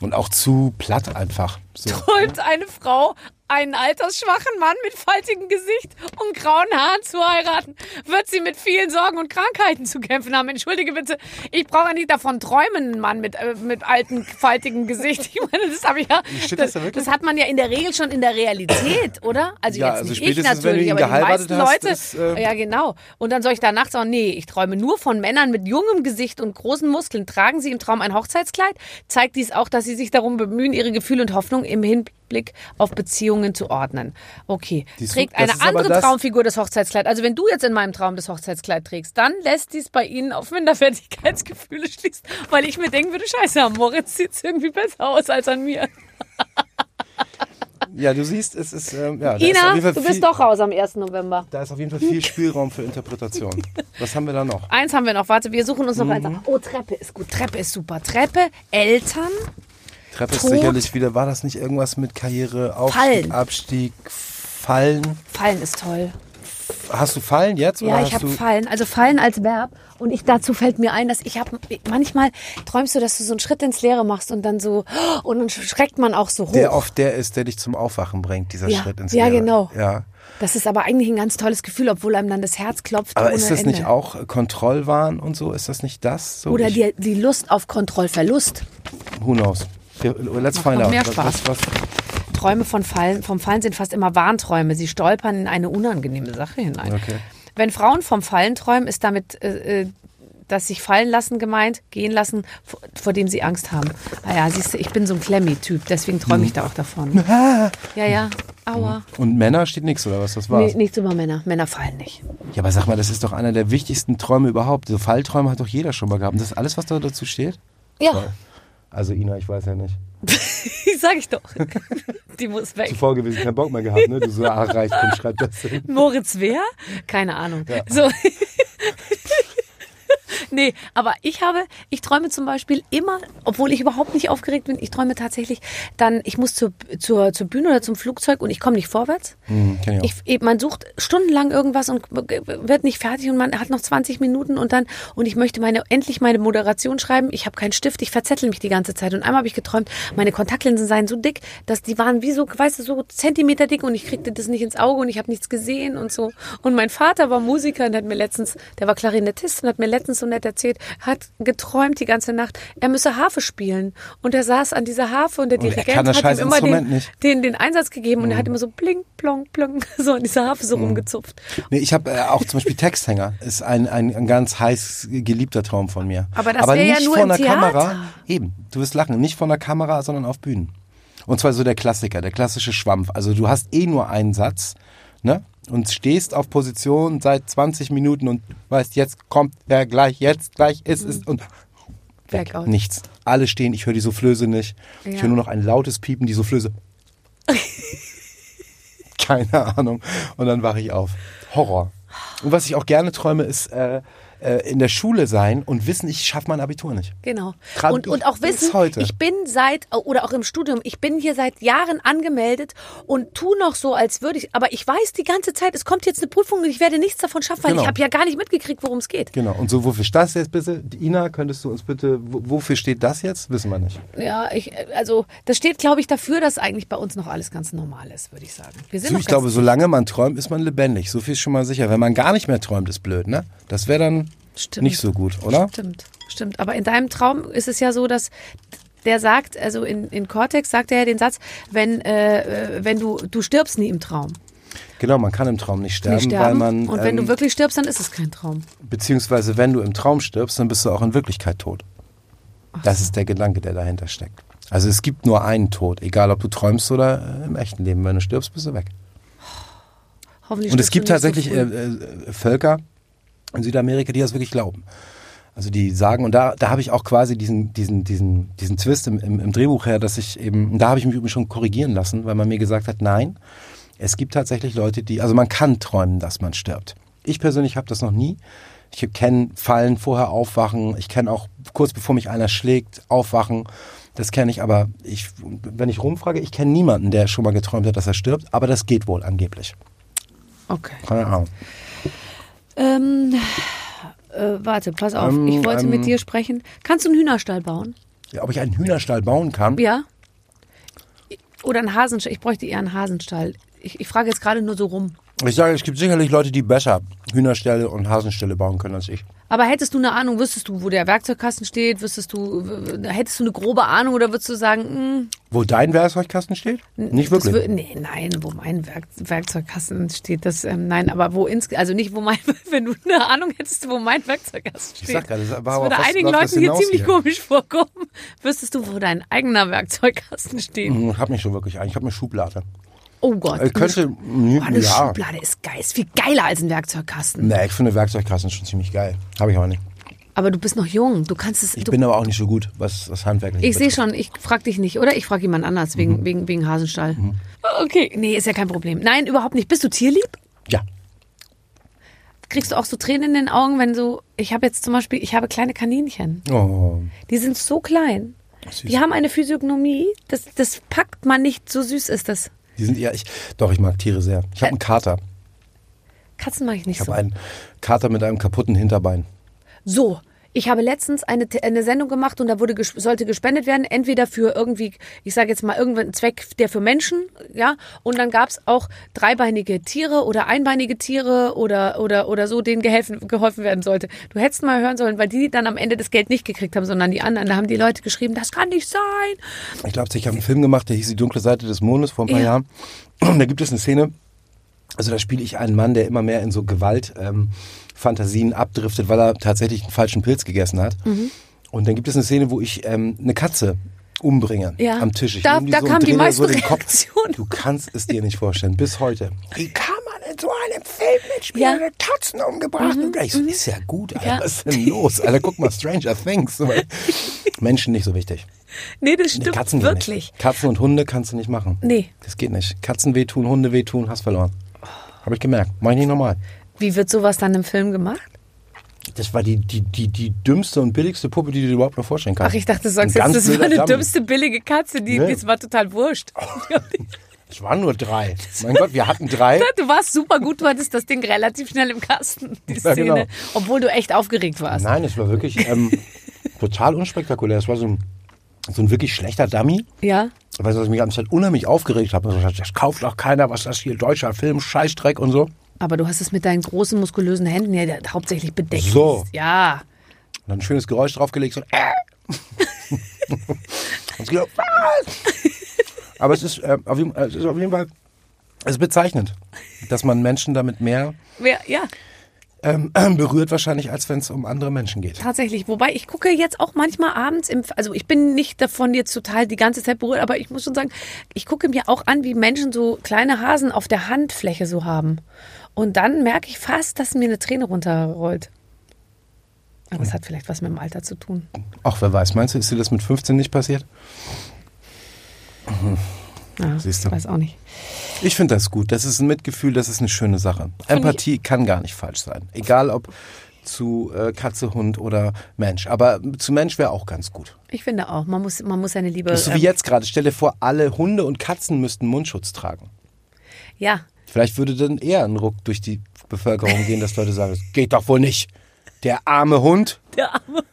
und auch zu platt einfach. So. träumt eine Frau, einen altersschwachen Mann mit faltigem Gesicht und grauen Haaren zu heiraten, wird sie mit vielen Sorgen und Krankheiten zu kämpfen haben. Entschuldige bitte, ich brauche ja nicht davon träumen, ein Mann mit, äh, mit altem, faltigem Gesicht. Ich meine, das habe ich ja. Das Das, hat man ja in der Regel schon in der Realität, oder? Also Ja, jetzt also nicht ich natürlich, aber die meisten hast, Leute. ist, äh, ja, genau. Und dann soll ich da nachts sagen, nee, ich träume nur von Männern mit jungem Gesicht und großen Muskeln. Tragen sie im Traum ein Hochzeitskleid? Zeigt dies auch, dass sie sich darum bemühen, ihre Gefühle und Hoffnung im Hinblick auf Beziehungen zu ordnen. Okay. Die Trägt eine ist andere das- Traumfigur das Hochzeitskleid. Also wenn du jetzt in meinem Traum das Hochzeitskleid trägst, dann lässt dies bei ihnen auf Minderwertigkeitsgefühle schließen, weil ich mir denken würde, scheiße, am Moritz sieht es irgendwie besser aus als an mir. Ja, du siehst, es ist, ähm, ja, ist Ina, Fall du viel, bist doch raus am 1. November. da ist auf jeden Fall viel Spielraum für Interpretation. Was haben wir da noch? Eins haben wir noch. Warte, wir suchen uns noch eins. Mhm. aus. Oh, Treppe ist gut. Treppe ist super. Treppe, Eltern. Treppe ist Tod. sicherlich wieder, war das nicht irgendwas mit Karriere, Aufstieg, Fallen. Abstieg, Fallen? Fallen ist toll. Hast du Fallen jetzt? Ja, ich habe Fallen. Also Fallen als Verb. Und ich dazu fällt mir ein, dass ich habe manchmal träumst du, dass du so einen Schritt ins Leere machst und dann so und dann schreckt man auch so hoch. der oft der ist, der dich zum Aufwachen bringt, dieser Ja, Schritt ins ja, Leere. genau. Ja. Das ist aber eigentlich ein ganz tolles Gefühl, obwohl einem dann das Herz klopft. Aber ist das Ende. nicht auch Kontrollwahn und so? Ist das nicht das? So Oder die, die Lust auf Kontrollverlust. Who knows? Let's find out. mehr Was- Spaß. Was, was, Träume von Fallen, vom Fallen sind fast immer Warnträume. Sie stolpern in eine unangenehme Sache hinein. Okay. Wenn Frauen vom Fallen träumen, ist damit äh, äh, das sich fallen lassen gemeint, gehen lassen, vor, vor dem sie Angst haben. Ah ja, siehst du, ich bin so ein Klemmi-Typ, deswegen träume ich da auch davon. Ja, ja, aua. und Männer steht nichts oder was? Das war's. Nee, nichts über Männer. Männer fallen nicht. Ja, aber sag mal, das ist doch einer der wichtigsten Träume überhaupt. So Fallträume hat doch jeder schon mal gehabt. Und das ist alles, was da dazu steht? Ja, Also Ina, ich weiß ja nicht. sag ich doch. Die muss weg. Zuvor gewesen, keinen Bock mehr gehabt, ne? Du so, ach, reicht, komm, schreib das hin. Moritz wer? Keine Ahnung. So. Nee, aber ich habe, ich träume zum Beispiel immer, obwohl ich überhaupt nicht aufgeregt bin, ich träume tatsächlich dann, ich muss zur, zur, zur Bühne oder zum Flugzeug und ich komme nicht vorwärts. Hm, kenn ich. Ich, man sucht stundenlang irgendwas und wird nicht fertig und man hat noch 20 Minuten und dann, und ich möchte meine, endlich meine Moderation schreiben. Ich habe keinen Stift, ich verzettel mich die ganze Zeit. Und einmal habe ich geträumt, meine Kontaktlinsen seien so dick, dass die waren wie so, weißt du, so Zentimeter dick und ich kriegte das nicht ins Auge und ich habe nichts gesehen und so. Und mein Vater war Musiker und hat mir letztens, der war Klarinettist und hat mir letztens so nett erzählt, hat geträumt die ganze Nacht, er müsse Harfe spielen. Und er saß an dieser Harfe und der Und Dirigent hat ihm immer den, nicht. den, den Einsatz gegeben und er hat immer so bling, plong, plong, so an dieser Harfe so rumgezupft. Nee, ich habe äh, auch zum Beispiel Texthänger. Ist ein, ein, ein ganz heiß geliebter Traum von mir. Aber das ja nicht nur vor einer Theater. Kamera. Eben, du wirst lachen. Nicht vor einer Kamera, sondern auf Bühnen. Und zwar so der Klassiker, der klassische Schwampf. Also du hast eh nur einen Satz ne? Und stehst auf Position seit 20 Minuten und weißt, jetzt kommt er gleich, jetzt gleich ist es und weg. Blackout. Nichts. Alle stehen, ich höre die Soufflöse nicht. Ich Ja. höre nur noch ein lautes Piepen, die Soufflöse. Keine Ahnung. Und dann wache ich auf. Horror. Und was ich auch gerne träume, ist äh, äh, in der Schule sein und wissen, ich schaffe mein Abitur nicht. Genau. Gerade Und, und auch wissen, heute. ich bin seit, oder auch im Studium, ich bin hier seit Jahren angemeldet und tu noch so, als würde ich, aber ich weiß die ganze Zeit, es kommt jetzt eine Prüfung und ich werde nichts davon schaffen, weil Genau. ich habe ja gar nicht mitgekriegt, worum es geht. Genau. Und so, wofür steht das jetzt bitte? Ina, könntest du uns bitte, wo- wofür steht das jetzt? Wissen wir nicht. Ja, ich, also das steht, glaube ich, dafür, dass eigentlich bei uns noch alles ganz normal ist, würde ich sagen. Wir sind So, ich glaube, solange man träumt, ist man lebendig. So viel ist schon mal sicher. Wenn man gar nicht mehr träumt, ist blöd, ne? Das wäre dann Stimmt. nicht so gut, oder? Stimmt, stimmt. Aber in deinem Traum ist es ja so, dass der sagt, also in, in Cortex sagt er ja den Satz, wenn, äh, äh, wenn du, du stirbst nie im Traum. Genau, man kann im Traum nicht sterben, Nicht sterben. weil man, und wenn ähm, du wirklich stirbst, dann ist es kein Traum. beziehungsweise wenn du im Traum stirbst, dann bist du auch in Wirklichkeit tot. Das ist der Gedanke, der dahinter steckt. Also es gibt nur einen Tod, egal ob du träumst oder äh, im echten Leben. Wenn du stirbst, bist du weg. Hoffentlich Und es gibt so tatsächlich früh. äh, äh, Völker in Südamerika, die das wirklich glauben. Also die sagen, und da, da habe ich auch quasi diesen, diesen, diesen, diesen Twist im, im, im Drehbuch her, dass ich eben, und da habe ich mich übrigens schon korrigieren lassen, weil man mir gesagt hat, nein, es gibt tatsächlich Leute, die, also man kann träumen, dass man stirbt. Ich persönlich habe das noch nie. Ich kenne Fallen, vorher aufwachen. Ich kenne auch kurz bevor mich einer schlägt, aufwachen. Das kenne ich, aber ich, wenn ich rumfrage, ich kenne niemanden, der schon mal geträumt hat, dass er stirbt. Aber das geht wohl angeblich. Okay. Keine Ahnung. Ähm, äh, warte, pass auf. Ähm, ich wollte ähm, mit dir sprechen. Kannst du einen Hühnerstall bauen? Ja, ob ich einen Hühnerstall bauen kann? Ja. Oder einen Hasenstall. Ich bräuchte eher einen Hasenstall. Ich, ich frage jetzt gerade nur so rum. Ich sage, es gibt sicherlich Leute, die besser Hühnerställe und Hasenställe bauen können als ich. Aber hättest du eine Ahnung, wüsstest du, wo der Werkzeugkasten steht? Wüsstest du, hättest du eine grobe Ahnung oder würdest du sagen, hm, Wo dein Werkzeugkasten steht? Nicht wirklich. wür- nee, nein, wo mein Werk, Werkzeugkasten steht, das, ähm, nein, aber wo ins, also nicht wo mein, wenn du eine Ahnung hättest, wo mein Werkzeugkasten steht. Ich sag gerade, das, Das würde einigen Leuten hier ziemlich hier? komisch vorkommen. Wüsstest du, wo dein eigener Werkzeugkasten steht? Hm, Ich habe nicht so wirklich einen. Ich habe eine Schublade. Oh Gott. Äh, könnte, Oh, eine ja. Schublade ist geil. Ist viel geiler als ein Werkzeugkasten. Nee, ich finde Werkzeugkasten schon ziemlich geil. Habe ich aber nicht. Aber du bist noch jung. Du kannst es. Ich bin aber auch nicht so gut, was das Handwerkliche ich sehe schon, ich frage dich nicht, oder? Ich frage jemand anders wegen, Mhm. wegen, wegen Hasenstall. Okay, nee, ist ja kein Problem. Nein, überhaupt nicht. Bist du tierlieb? Ja. Kriegst du auch so Tränen in den Augen, wenn so. Ich habe jetzt zum Beispiel, ich habe kleine Kaninchen. Oh, Die sind so klein. süß. Die haben eine Physiognomie, das, das packt man nicht. So süß ist das. Die sind eher, ich, doch, ich mag Tiere sehr. Ich habe einen Kater. Katzen mag ich nicht Ich habe so. einen Kater mit einem kaputten Hinterbein. So, ich habe letztens eine, eine Sendung gemacht und da wurde ges sollte gespendet werden, entweder für irgendwie, ich sage jetzt mal irgendeinen Zweck, der für Menschen, ja, und dann gab es auch dreibeinige Tiere oder einbeinige Tiere oder oder oder so, denen geholfen, geholfen werden sollte. Du hättest mal hören sollen, weil die dann am Ende das Geld nicht gekriegt haben, sondern die anderen. Da haben die Leute geschrieben, das kann nicht sein. Ich glaube, ich habe einen Film gemacht, der hieß Die dunkle Seite des Mondes vor ein paar Ja. Jahren. Und da gibt es eine Szene, also da spiele ich einen Mann, der immer mehr in so Gewalt ähm, Fantasien abdriftet, weil er tatsächlich einen falschen Pilz gegessen hat. Mhm. Und dann gibt es eine Szene, wo ich ähm, eine Katze umbringe Ja. am Tisch. Ich Da- nehme da so kam die meiste den Kopf. Reaktion. Du kannst es dir nicht vorstellen, bis heute. Wie kann man in so einem Film mitspielen? Ja. Mhm. Katzen umgebracht. Und ich so, ist ja gut, Alter. Ja. Was ist denn los? Alter, guck mal, Stranger Things. So, Menschen nicht so wichtig. Nee, das Nee, stimmt Katzen geht wirklich. nicht. Katzen und Hunde kannst du nicht machen. Nee. Das geht nicht. Katzen wehtun, Hunde wehtun, hast verloren. Habe ich gemerkt. Mach ich nicht normal. Wie wird sowas dann im Film gemacht? Das war die, die, die, die dümmste und billigste Puppe, die du dir überhaupt noch vorstellen kannst. Ach, ich dachte, du sagst jetzt, das war eine Dummy. dümmste billige Katze, die Nee. das war total wurscht. Es waren nur drei. Mein Gott, wir hatten drei. Du warst super gut, du hattest das Ding relativ schnell im Kasten, die Ja, Szene. genau. Obwohl du echt aufgeregt warst. Nein, es war wirklich ähm, total unspektakulär. Es war so ein, so ein wirklich schlechter Dummy. Ja. Weil ich mich am Zeit unheimlich aufgeregt habe. Also, das kauft auch keiner, was das hier, deutscher Film, Scheißdreck und so. Aber du hast es mit deinen großen, muskulösen Händen ja hauptsächlich bedeckt. So. Ja. Und dann ein schönes Geräusch draufgelegt, so ein äh. Und gedacht, was? Aber es ist, äh, auf jeden, äh, es ist auf jeden Fall es ist bezeichnend, dass man Menschen damit mehr Wer, ja. ähm, berührt wahrscheinlich, als wenn es um andere Menschen geht. Tatsächlich. Wobei ich gucke jetzt auch manchmal abends im, also ich bin nicht davon jetzt total die ganze Zeit berührt, aber ich muss schon sagen, ich gucke mir auch an, wie Menschen so kleine Hasen auf der Handfläche so haben. Und dann merke ich fast, dass mir eine Träne runterrollt. Aber es hat vielleicht was mit dem Alter zu tun. Ach, wer weiß, meinst du, ist dir das mit 15 nicht passiert? Ja, Siehst du. Ich weiß auch nicht. Ich finde das gut. Das ist ein Mitgefühl, das ist eine schöne Sache. Empathie kann gar nicht falsch sein. Egal ob zu äh, Katze, Hund oder Mensch. Aber zu Mensch wäre auch ganz gut. Ich finde auch, man muss, man muss seine Liebe. Das ist so wie ähm, jetzt gerade. Stell dir vor, alle Hunde und Katzen müssten Mundschutz tragen. Ja, Vielleicht würde dann eher ein Ruck durch die Bevölkerung gehen, dass Leute sagen, das geht doch wohl nicht. Der arme Hund, der Arme.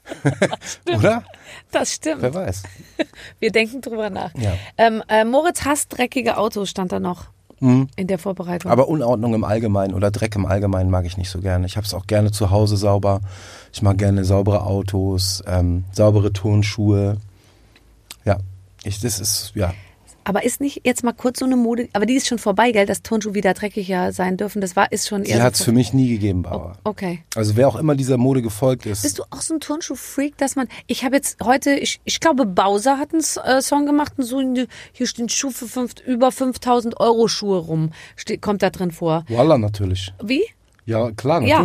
oder? Das stimmt. Wer weiß. Wir denken drüber nach. Ja. Ähm, äh, Moritz hasst dreckige Autos, stand da noch in der Vorbereitung. Mhm. Aber Unordnung im Allgemeinen oder Dreck im Allgemeinen mag ich nicht so gerne. Ich habe es auch gerne zu Hause sauber. Ich mag gerne saubere Autos, ähm, saubere Turnschuhe. Ja, ich, das ist, ja. Aber ist nicht jetzt mal kurz so eine Mode, aber die ist schon vorbei, gell, dass Turnschuhe wieder dreckiger sein dürfen. Das war, ist schon eher. Die so hat es für mich nie gegeben, Bauer. Okay. Also wer auch immer dieser Mode gefolgt ist. Bist du auch so ein Turnschuh-Freak, dass man, ich habe jetzt heute, ich, ich glaube, Bowser hat einen äh, Song gemacht und so, eine- hier stehen Schuh für fünf, über 5000 Euro Schuhe rum, Ste kommt da drin vor. Voila, natürlich. Wie? Ja, klar, Ja.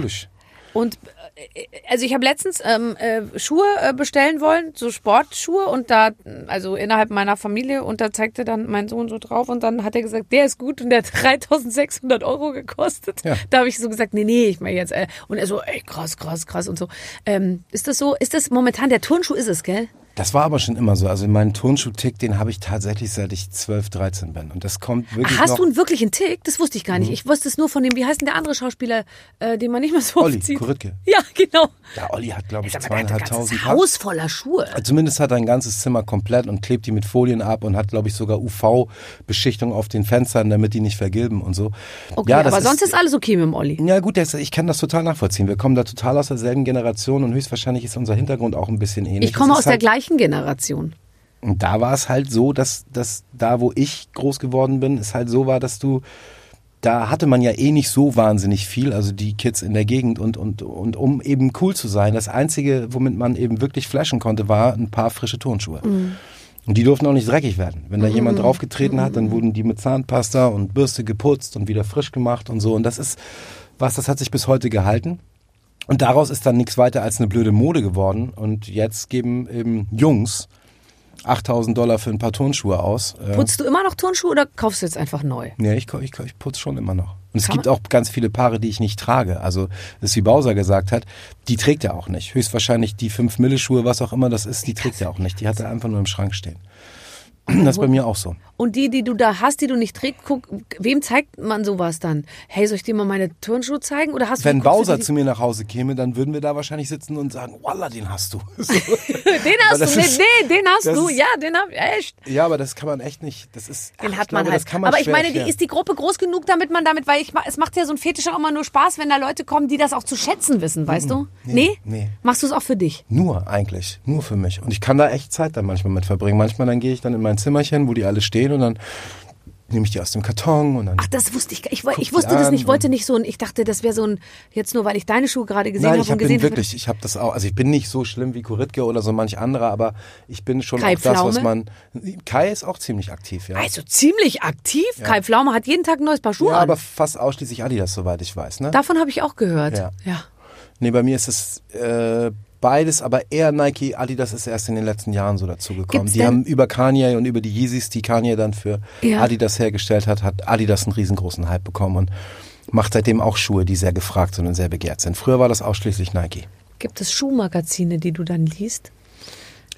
Und äh, also ich habe letztens ähm, äh, Schuhe äh, bestellen wollen, so Sportschuhe und da, also innerhalb meiner Familie und da zeigte dann mein Sohn so drauf und dann hat er gesagt, der ist gut und der hat 3600 Euro gekostet. Ja. Da habe ich so gesagt, nee, nee, ich meine jetzt, äh, und er so, ey, krass, krass, krass und so. Ähm, ist das so, ist das momentan, der Turnschuh ist es, gell? Das war aber schon immer so. Also meinen Turnschuh-Tick, den habe ich tatsächlich seit ich 12, 13 bin. Und das kommt wirklich Hast noch... du einen wirklichen Tick? Das wusste ich gar nicht. Ich wusste es nur von dem, wie heißt denn der andere Schauspieler, äh, den man nicht mehr so Olli oft sieht? Kuritke. Ja, genau. Ja, Olli hat, glaube ich, ein zweieinhalbtausend Paar. Haus voller Schuhe. Zumindest hat er ein ganzes Zimmer komplett und klebt die mit Folien ab und hat, glaube ich, sogar UV-Beschichtung auf den Fenstern, damit die nicht vergilben und so. Okay, ja, aber sonst ist alles okay mit dem Olli. Ja gut, das, ich kann das total nachvollziehen. Wir kommen da total aus derselben Generation und höchstwahrscheinlich ist unser Hintergrund auch ein bisschen ähnlich. Ich komme aus ist der halt, gleichen Generation. Und da war es halt so, dass, dass da, wo ich groß geworden bin, es halt so war, dass du da hatte man ja eh nicht so wahnsinnig viel, also die Kids in der Gegend und, und, und um eben cool zu sein, das Einzige, womit man eben wirklich flashen konnte, war ein paar frische Turnschuhe. Und die durften auch nicht dreckig werden. Wenn da jemand draufgetreten hat, dann wurden die mit Zahnpasta und Bürste geputzt und wieder frisch gemacht und so. Und das ist was, das hat sich bis heute gehalten. Und daraus ist dann nichts weiter als eine blöde Mode geworden. Und jetzt geben eben Jungs 8000 Dollar für ein paar Turnschuhe aus. Äh, Putzt du immer noch Turnschuhe oder kaufst du jetzt einfach neu? Nee, ich, ich, ich putze schon immer noch. Und es Kann gibt auch ganz viele Paare, die ich nicht trage. Also, das ist wie Bowser gesagt hat, die trägt er auch nicht. Höchstwahrscheinlich die 5 Mille Schuhe, was auch immer das ist, die trägt er auch nicht. Die hat er einfach nur im Schrank stehen. Das ist bei mir auch so. Und die, die du da hast, die du nicht trägst, guck, wem zeigt man sowas dann? Hey, soll ich dir mal meine Turnschuhe zeigen? Oder hast Wenn du, du Bowser die- zu mir nach Hause käme, dann würden wir da wahrscheinlich sitzen und sagen, Wallah, den hast du. So. Den hast du, nee, ist- nee, den hast du, ist- ja, den hab ich, echt. Ja, aber das kann man echt nicht. Das ist, ach, Den ich hat glaube, man halt. Das kann man Aber ich meine, die, ist die Gruppe groß genug, damit man damit, weil ich, es macht ja so ein Fetisch auch immer nur Spaß, wenn da Leute kommen, die das auch zu schätzen wissen, weißt du? Nee? nee. Machst du es auch für dich? Nur eigentlich, nur für mich. Und ich kann da echt Zeit dann manchmal mit verbringen. Manchmal dann gehe ich dann in mein Zimmerchen, wo die alle stehen und dann nehme ich die aus dem Karton und dann. Ach, das wusste ich. gar- Ich, ich wusste das nicht. Ich wollte nicht so ein. Ich dachte, das wäre so ein. Jetzt nur, weil ich deine Schuhe gerade gesehen habe ich und hab, gesehen bin habe. wirklich, ich habe das auch, also ich bin nicht so schlimm wie Kuritke oder so manch anderer, aber ich bin schon Kai auch das, was Pflaume? man. Kai ist auch ziemlich aktiv, ja. Also ziemlich aktiv. Kai Pflaume hat jeden Tag ein neues Paar Schuhe ja, an. aber fast ausschließlich Adidas, soweit ich weiß, ne? Davon habe ich auch gehört. Ja. ja. Nee, bei mir ist es äh, beides, aber eher Nike, Adidas ist erst in den letzten Jahren so dazugekommen. Die haben über Kanye und über die Yeezys, die Kanye dann für Ja. Adidas hergestellt hat, hat Adidas einen riesengroßen Hype bekommen und macht seitdem auch Schuhe, die sehr gefragt sind und sehr begehrt sind. Früher war das ausschließlich Nike. Gibt es Schuhmagazine, die du dann liest?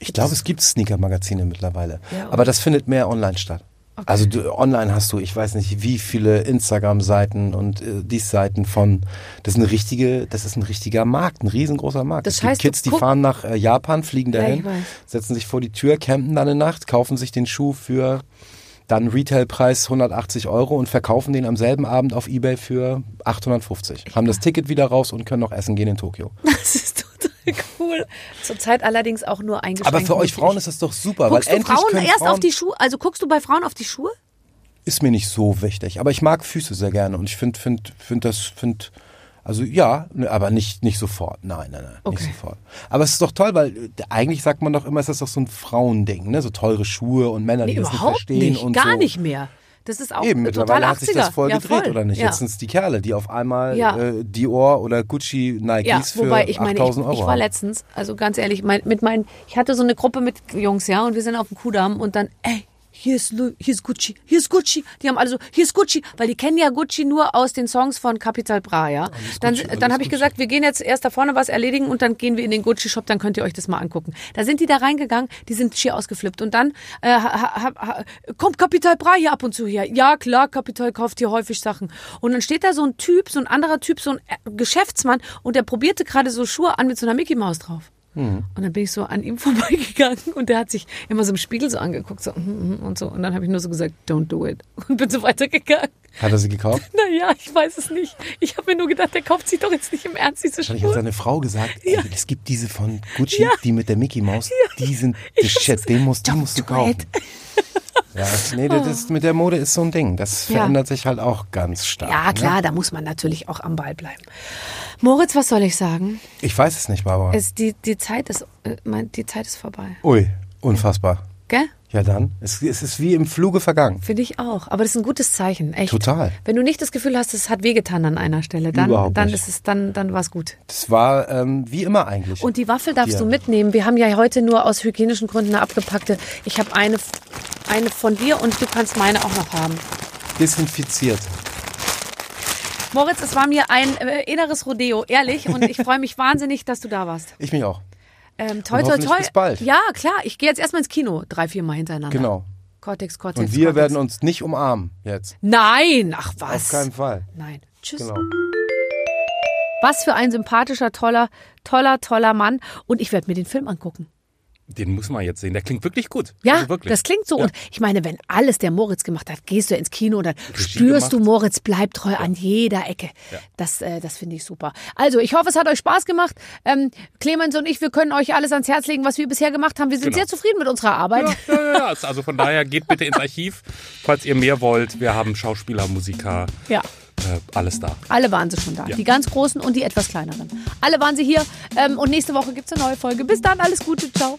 Ich glaube, es gibt Sneaker-Magazine mittlerweile. Ja, aber das findet mehr online statt. Also du, online hast du, ich weiß nicht, wie viele Instagram-Seiten und äh, die Seiten von. Das ist eine richtige, das ist ein richtiger Markt, ein riesengroßer Markt. Das es gibt heißt, du Kids, die fahren nach äh, Japan, fliegen Ja, dahin, weiß. setzen sich vor die Tür, campen dann eine Nacht, kaufen sich den Schuh für dann Retailpreis 180 Euro und verkaufen den am selben Abend auf Ebay für 850. Haben das Ticket wieder raus und können noch essen gehen in Tokio. Das ist total cool. Zurzeit allerdings auch nur eingeschränkt. Aber für euch. Frauen ist das doch super, Guckst weil du endlich Frauen können erst Frauen auf die Schuhe? Also guckst du bei Frauen auf die Schuhe? ist mir nicht so wichtig. Aber ich mag Füße sehr gerne und ich finde, find, find das, find, Also ja, ne, aber nicht, nicht sofort. Nein, nein, nein, Okay. nicht sofort. Aber es ist doch toll, weil äh, eigentlich sagt man doch immer, ist das doch so ein Frauending, ne? So teure Schuhe und Männer, Nee, die das nicht überhaupt verstehen nicht, und gar so. nicht mehr. Das ist auch Eben, total mittlerweile 80er. hat sich das voll ja, gedreht, voll. oder nicht? Ja. Jetzt sind es die Kerle, die auf einmal Ja. äh, Dior oder Gucci Nikes Ja, für wobei ich meine, ich, 8000 Euro ich war letztens, also ganz ehrlich, mein, mit meinen, ich hatte so eine Gruppe mit Jungs, ja, und wir sind auf dem Kudamm und dann, ey, hier ist, Lu- hier ist Gucci, hier ist Gucci. Die haben alle so, hier ist Gucci, weil die kennen ja Gucci nur aus den Songs von Capital Bra, ja. Dann, Gucci, alles dann habe ich Gucci. gesagt, wir gehen jetzt erst da vorne was erledigen und dann gehen wir in den Gucci-Shop, dann könnt ihr euch das mal angucken. Da sind die da reingegangen, die sind schier ausgeflippt und dann äh, ha, ha, ha, kommt Capital Bra hier ab und zu her. Ja, klar, Capital kauft hier häufig Sachen. Und dann steht da so ein Typ, so ein anderer Typ, so ein äh, Geschäftsmann und der probierte gerade so Schuhe an mit so einer Mickey Maus drauf. Hm. Und dann bin ich so an ihm vorbeigegangen und der hat sich immer so im Spiegel so angeguckt so, mhm, mhm, und so. Und dann habe ich nur so gesagt, don't do it. Und bin so weitergegangen. Hat er sie gekauft? Naja, ich weiß es nicht. Ich habe mir nur gedacht, der kauft sich doch jetzt nicht im Ernst diese Wahrscheinlich hat Schuhe. seine Frau gesagt, ey, es gibt diese von Gucci, Ja. die mit der Mickey Maus, die sind the Ich shit, den musst, die musst du kaufen. Ja, nee, das ist, mit der Mode ist so ein Ding. Das Ja. verändert sich halt auch ganz stark. Ja, Ne? klar, da muss man natürlich auch am Ball bleiben. Moritz, was soll ich sagen? Ich weiß es nicht, Barbara. Es, die, die, Zeit ist, äh, die Zeit ist vorbei. Ui, unfassbar. Gell? Ja dann, es, es ist wie im Fluge vergangen. Finde ich auch. Aber das ist ein gutes Zeichen, echt. Total. Wenn du nicht das Gefühl hast, es hat wehgetan an einer Stelle, dann, Überhaupt dann nicht. ist es, dann, dann war es gut. Das war ähm, wie immer eigentlich. Und die Waffel darfst Ja. du mitnehmen. Wir haben ja heute nur aus hygienischen Gründen eine abgepackte. Ich habe eine, eine von dir und du kannst meine auch noch haben. Desinfiziert. Moritz, es war mir ein äh, inneres Rodeo, ehrlich. Und ich freue mich wahnsinnig, dass du da warst. Ich mich auch. Ähm, toi, toi, toi. bis bald. Ja, klar. Ich gehe jetzt erstmal ins Kino. Drei, vier Mal hintereinander. Genau. Cortex, Cortex. Und wir Cortex. werden uns nicht umarmen jetzt. Nein, ach was. Auf keinen Fall. Nein. Tschüss. Genau. Was für ein sympathischer, toller, toller, toller Mann. Und ich werde mir den Film angucken. Den muss man jetzt sehen. Der klingt wirklich gut. Ja, also wirklich. das klingt so. Ja. Und ich meine, wenn alles der Moritz gemacht hat, gehst du ins Kino und dann Regie spürst du, gemacht. Moritz bleibt treu an jeder Ecke. Das, äh, das finde ich super. Also, ich hoffe, es hat euch Spaß gemacht. Ähm, Clemens und ich, wir können euch alles ans Herz legen, was wir bisher gemacht haben. Wir sind Genau. sehr zufrieden mit unserer Arbeit. Ja, ja, ja, ja. Also von daher geht bitte ins Archiv, falls ihr mehr wollt. Wir haben Schauspieler, Musiker, Ja. äh, alles da. Alle waren sie schon da. Ja. Die ganz großen und die etwas kleineren. Alle waren sie hier. Ähm, und nächste Woche gibt's eine neue Folge. Bis dann, alles Gute. Ciao.